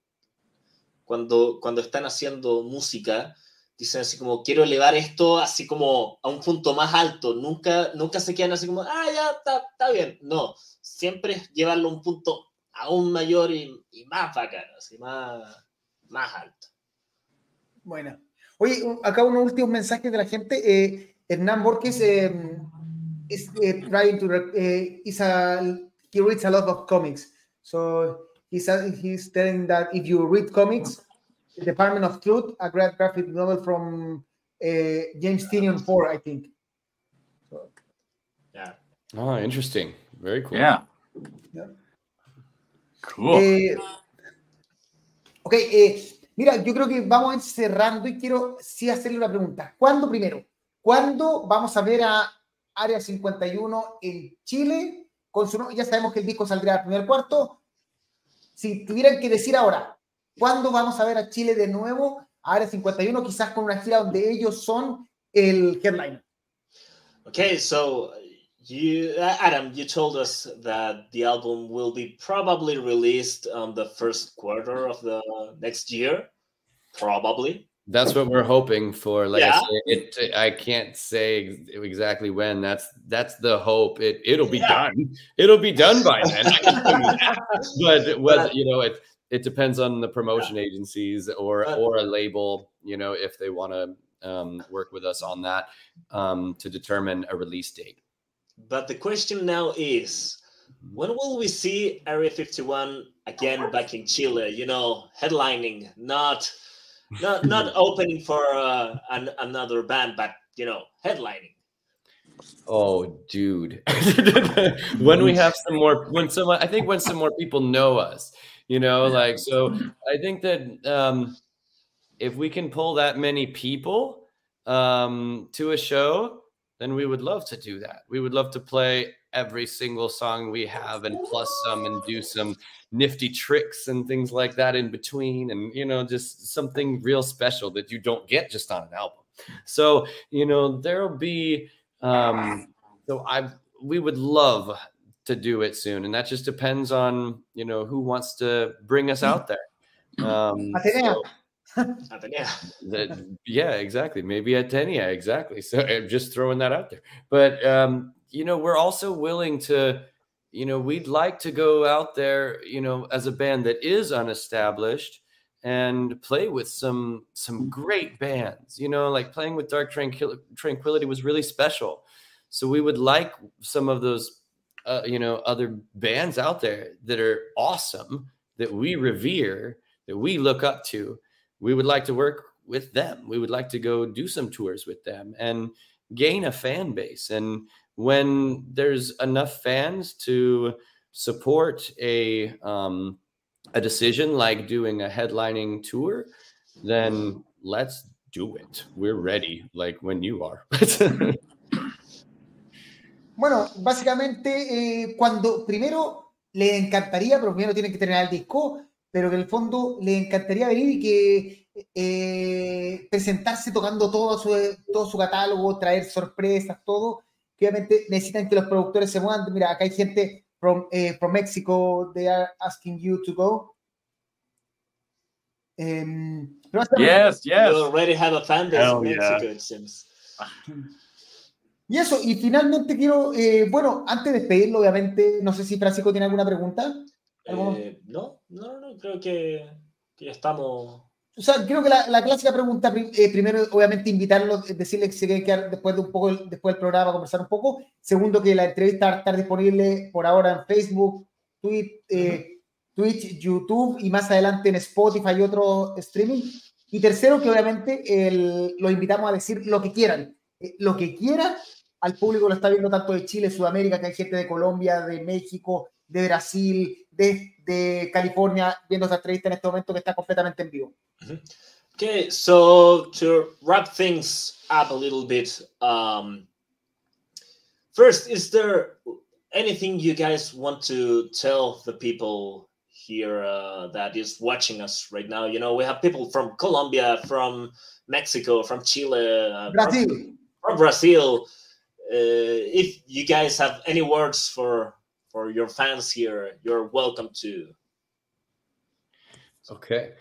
cuando, cuando están haciendo música, dicen así como, quiero elevar esto así como a un punto más alto, nunca, nunca se quedan así como, ah, ya, está, bien, no, siempre es llevarlo a un punto aún mayor y, y más bacán, así más, más alto. Bueno. Oye, acá unos últimos mensajes de la gente. Eh, Hernán Borges eh, is uh, trying to uh, is a he reads a lot of comics. So he's he's telling that if you read comics, the Department of Truth, a great graphic novel from uh, James Tynion Four, I think. So, Yeah. Oh, interesting. Very cool. Yeah. Yeah. Cool. Eh, ok, eh, mira, yo creo que vamos a ir cerrando y quiero sí hacerle una pregunta. ¿Cuándo primero? ¿Cuándo vamos a ver a Área 51 en Chile? Con su, no- ya sabemos que el disco saldrá al primer cuarto. Si tuvieran que decir ahora, ¿cuándo vamos a ver a Chile de nuevo? A Área 51, quizás con una gira donde ellos son el headliner. Okay, so you, uh, Adam, you told us that the album will be probably released on the first quarter of the next year, probably. That's what we're hoping for. Like I Yeah. say, it, I can't say exactly when. That's that's the hope. It it'll be Yeah. done. It'll be done by then. I can tell you. [LAUGHS] But whether you know it, it depends on the promotion agencies or But- or a label. You know if they want to um, work with us on that um, to determine a release date. But the question now is, when will we see Area 51 again back in Chile? You know, headlining, not not not [LAUGHS] opening for uh, an, another band, but you know, headlining. Oh, dude. [LAUGHS] when we have some more, when someone, I think when some more people know us, you know, like, so I think that um, if we can pull that many people um, to a show, then we would love to do that. We would love to play every single song we have and plus some and do some nifty tricks and things like that in between and, you know, just something real special that you don't get just on an album. So, you know, there'll be, um, so I we would love to do it soon, and that just depends on you know who wants to bring us out there. Um, Atenea. so [LAUGHS] I yeah. that, yeah, exactly. Maybe Atenea, exactly. So I'm just throwing that out there. But um, you know, we're also willing to, you know, we'd like to go out there, you know, as a band that is unestablished and play with some some great bands. You know, like playing with Dark Tranquil- Tranquillity was really special. So we would like some of those, uh, you know, other bands out there that are awesome that we revere, that we look up to we would like to work with them. We would like to go do some tours with them and gain a fan base. And when there's enough fans to support a um, a decision like doing a headlining tour, then let's do it. We're ready, like when you are. [LAUGHS] Bueno, básicamente, eh, cuando primero le encantaría, pero primero tienen que terminar el disco, pero que en el fondo le encantaría venir y que eh, presentarse tocando todo su, todo su catálogo, traer sorpresas, todo. Que obviamente necesitan que los productores se muevan. Mira, acá hay gente from, eh, from Mexico, they are asking you to go. Básicamente- Yes, yes. You already have a fan base in yeah. Mexico, it seems. [LAUGHS] Y eso, y finalmente quiero, eh, bueno, antes de despedirlo, obviamente, no sé si Francisco tiene alguna pregunta. Eh, no, no, no, creo que, que ya estamos. O sea, creo que la, la clásica pregunta, eh, primero, obviamente, invitarlos, eh, decirles que se quieren quedar después de un poco, después del programa, conversar un poco. Segundo, que la entrevista va a estar disponible por ahora en Facebook, Twitch, eh, Twitch, YouTube y más adelante en Spotify y otro streaming. Y tercero, que obviamente el- los invitamos a decir lo que quieran. Eh, lo que quieran, al público lo está viendo tanto de Chile, Sudamérica, que hay gente de Colombia, de México, de Brasil, de, de California, viendo esta entrevista en este momento que está completamente en vivo. Okay, so to wrap things up a little bit, um, first, is there anything you guys want to tell the people here uh, that is watching us right now? You know, we have people from Colombia, from Mexico, from Chile, uh, from- from Brazil. Uh, if you guys have any words for for your fans here, you're welcome to. Okay.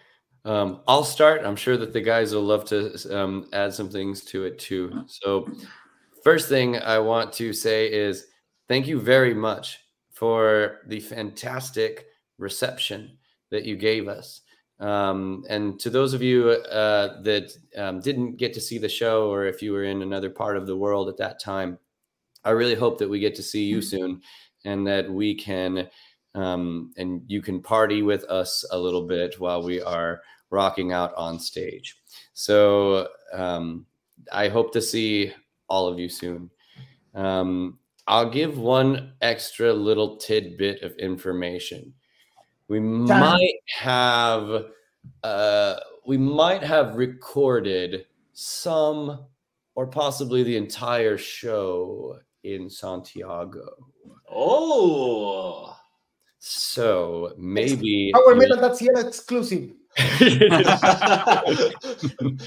Um, I'll start. I'm sure that the guys will love to um, add some things to it too. So, first thing I want to say is thank you very much for the fantastic reception that you gave us. Um, and to those of you uh, that um, didn't get to see the show, or if you were in another part of the world at that time, I really hope that we get to see you soon and that we can um, and you can party with us a little bit while we are rocking out on stage. So um, I hope to see all of you soon. Um, I'll give one extra little tidbit of information. We might have uh, we might have recorded some or possibly the entire show in Santiago. Oh, so maybe Power Metal that's yet exclusive. [LAUGHS]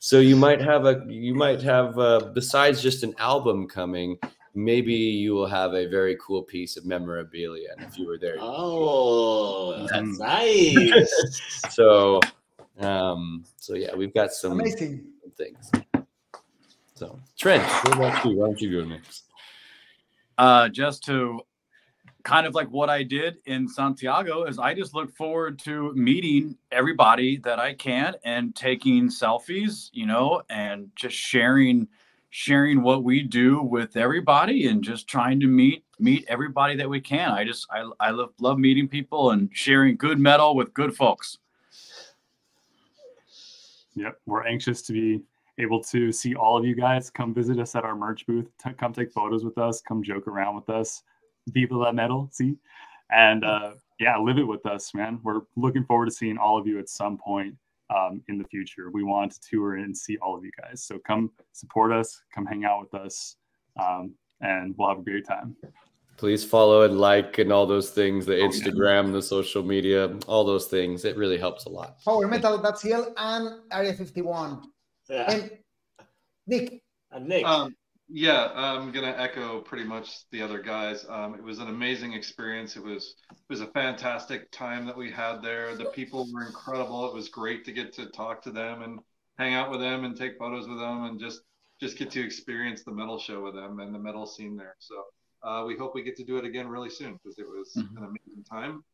so you might have a you might have uh, besides just an album coming maybe you will have a very cool piece of memorabilia and if you were there oh, that's Mm. nice. [LAUGHS] so um so yeah we've got some Amazing. things so trent what about you why don't you go next uh, just to kind of like what I did in Santiago is I just look forward to meeting everybody that I can and taking selfies, you know, and just sharing sharing what we do with everybody and just trying to meet meet everybody that we can. I just I I love love meeting people and sharing good metal with good folks. Yep, we're anxious to be able to see all of you guys. Come visit us at our merch booth. T- come take photos with us. Come joke around with us. Viva la metal, see, and uh, yeah, live it with us, man. We're looking forward to seeing all of you at some point um, in the future. We want to tour and see all of you guys. So come support us. Come hang out with us, um, and we'll have a great time. please follow and like and all those things the instagram the social media all those things it really helps a lot Power Metal that's Hill and Area 51. Yeah. And Nick, And Nick, Um, yeah, I'm gonna echo pretty much the other guys. Um, it was an amazing experience. It was it was a fantastic time that we had there. The people were incredible. It was great to get to talk to them and hang out with them and take photos with them and just just get to experience the metal show with them and the metal scene there. So uh, we hope we get to do it again really soon because it was Mhm. an amazing time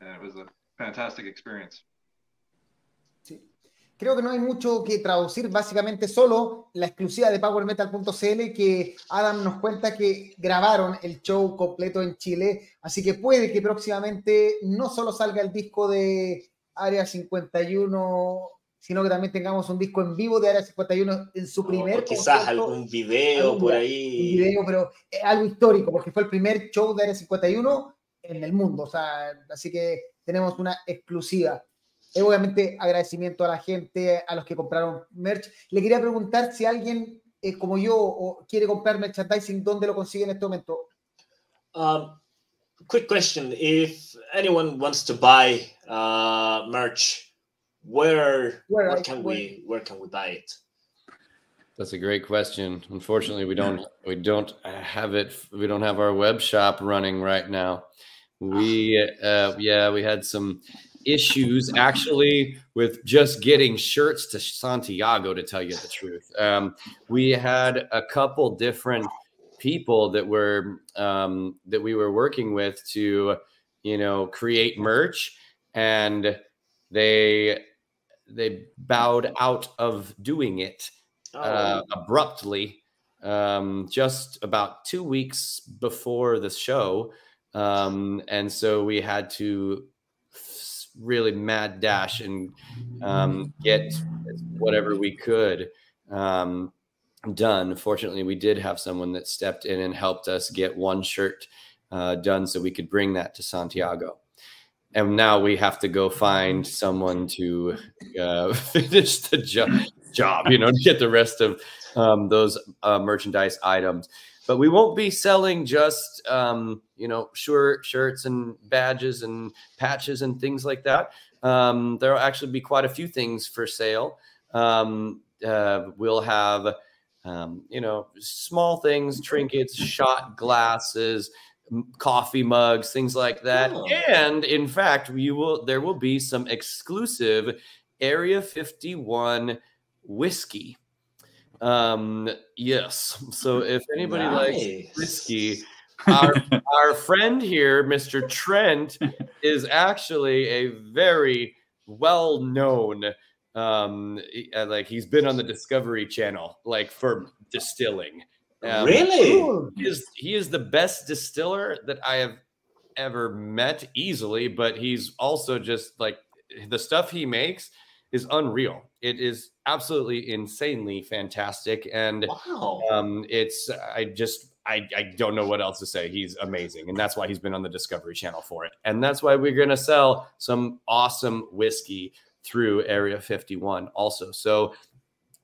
and it was a fantastic experience. Creo que no hay mucho que traducir, básicamente solo la exclusiva de PowerMetal.cl que Adam nos cuenta que grabaron el show completo en Chile, así que puede que próximamente no solo salga el disco de Área 51, sino que también tengamos un disco en vivo de Área 51 en su primer o quizás algún video algún por un ahí. video, pero algo histórico, porque fue el primer show de Área 51 en el mundo, o sea, así que tenemos una exclusiva. Eh, obviamente, agradecimiento a la gente, a los que compraron merch. Le quería preguntar si alguien eh, como yo o quiere comprar merchandising, ¿dónde lo consigue en este momento? Um, quick question: If anyone wants to buy uh, merch, where Where where can where- we where can we buy it? That's a great question. Unfortunately, we don't we don't have it. We don't have our web shop running right now. We uh, yeah, we had some issues actually with just getting shirts to Santiago. To tell you the truth, um, we had a couple different people that were um, that we were working with to you know create merch, and they they bowed out of doing it Oh, uh, abruptly um, just about two weeks before the show. Um, and so we had to really mad dash and um, get whatever we could um, done. Fortunately, we did have someone that stepped in and helped us get one shirt uh, done so we could bring that to Santiago. And now we have to go find someone to uh, [LAUGHS] finish the job, job, you know, to get the rest of um, those uh, merchandise items. But we won't be selling just, um, you know, shirt, shirts and badges and patches and things like that. Um, there will actually be quite a few things for sale. Um, uh, we'll have, um, you know, small things, trinkets, shot glasses, coffee mugs, things like that. And in fact, you will there will be some exclusive Area 51 whiskey. Um, yes. So if anybody likes nice. whiskey, our [LAUGHS] our friend here, Mr. Trent, is actually a very well known um uh, like he's been on the Discovery Channel like for distilling. Um, really? He is he is the best distiller that I have ever met easily, but he's also just like the stuff he makes is unreal. It is absolutely insanely fantastic, and Wow. um, it's I just I I don't know what else to say. He's amazing, and that's why he's been on the Discovery Channel for it, and that's why we're gonna sell some awesome whiskey through Area 51 also. So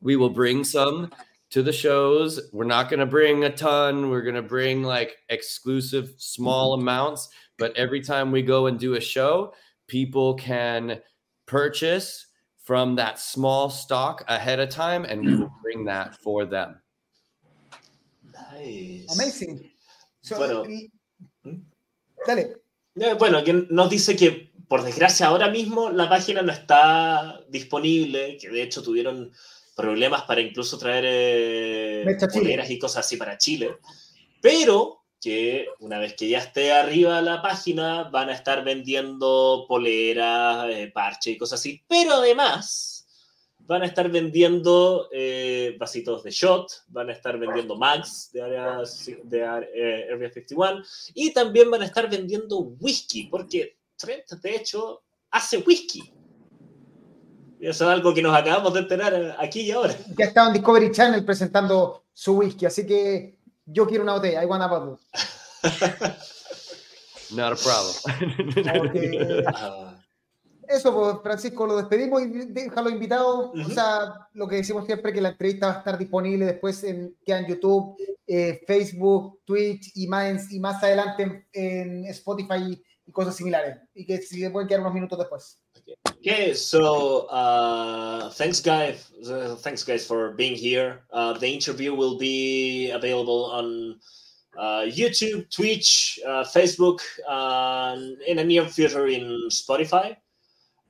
we will bring some to the shows. We're not going to bring a ton. We're going to bring like exclusive small amounts. But every time we go and do a show, people can purchase from that small stock ahead of time and we will [CLEARS THROAT] bring that for them. Nice. Amazing. So, Bueno. y- ¿Mm? Dale. Eh, Bueno, que nos dice que por desgracia ahora mismo la página no está disponible, que de hecho tuvieron problemas para incluso traer eh, y cosas así para Chile, pero que una vez que ya esté arriba la página van a estar vendiendo poleras, eh, parche y cosas así, pero además van a estar vendiendo eh, vasitos de shot, van a estar vendiendo mags de área, de eh, Area 51 y también van a estar vendiendo whisky, porque Trent, de hecho, hace whisky. Y eso es algo que nos acabamos de enterar aquí y ahora. Ha estado en Discovery Channel presentando su whisky, así que yo quiero una botella. I want a bottle. [LAUGHS] Not a problem. Porque- [LAUGHS] Eso, pues, Francisco, lo despedimos y déjalo invitado. O sea, lo que decimos siempre que la entrevista va a estar disponible después en, queda en YouTube, eh, Facebook, Twitch y más, y más adelante en, en Spotify y cosas similares. Y que si le pueden quedar unos minutos después. Okay, so uh, thanks, guys. Uh, thanks, guys, for being here. Uh, the interview will be available on uh, YouTube, Twitch, uh, Facebook, and in the near future in Spotify.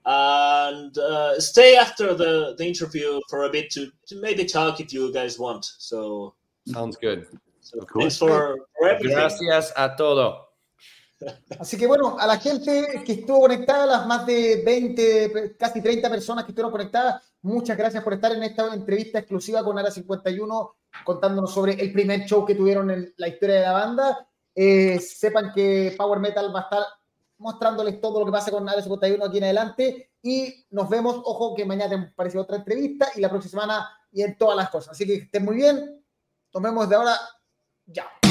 And uh, stay after the, the interview for a bit to, to maybe talk if you guys want. So, Sounds good. so Of course. thanks for, for everything. Gracias a todo. Así que bueno, a la gente que estuvo conectada, las más de 20, casi 30 personas que estuvieron conectadas, muchas gracias por estar en esta entrevista exclusiva con Ara 51, contándonos sobre el primer show que tuvieron en la historia de la banda. Eh, sepan que Power Metal va a estar mostrándoles todo lo que pasa con Ara 51 aquí en adelante y nos vemos, ojo que mañana te aparece otra entrevista y la próxima semana y en todas las cosas. Así que estén muy bien, nos vemos de ahora, ya.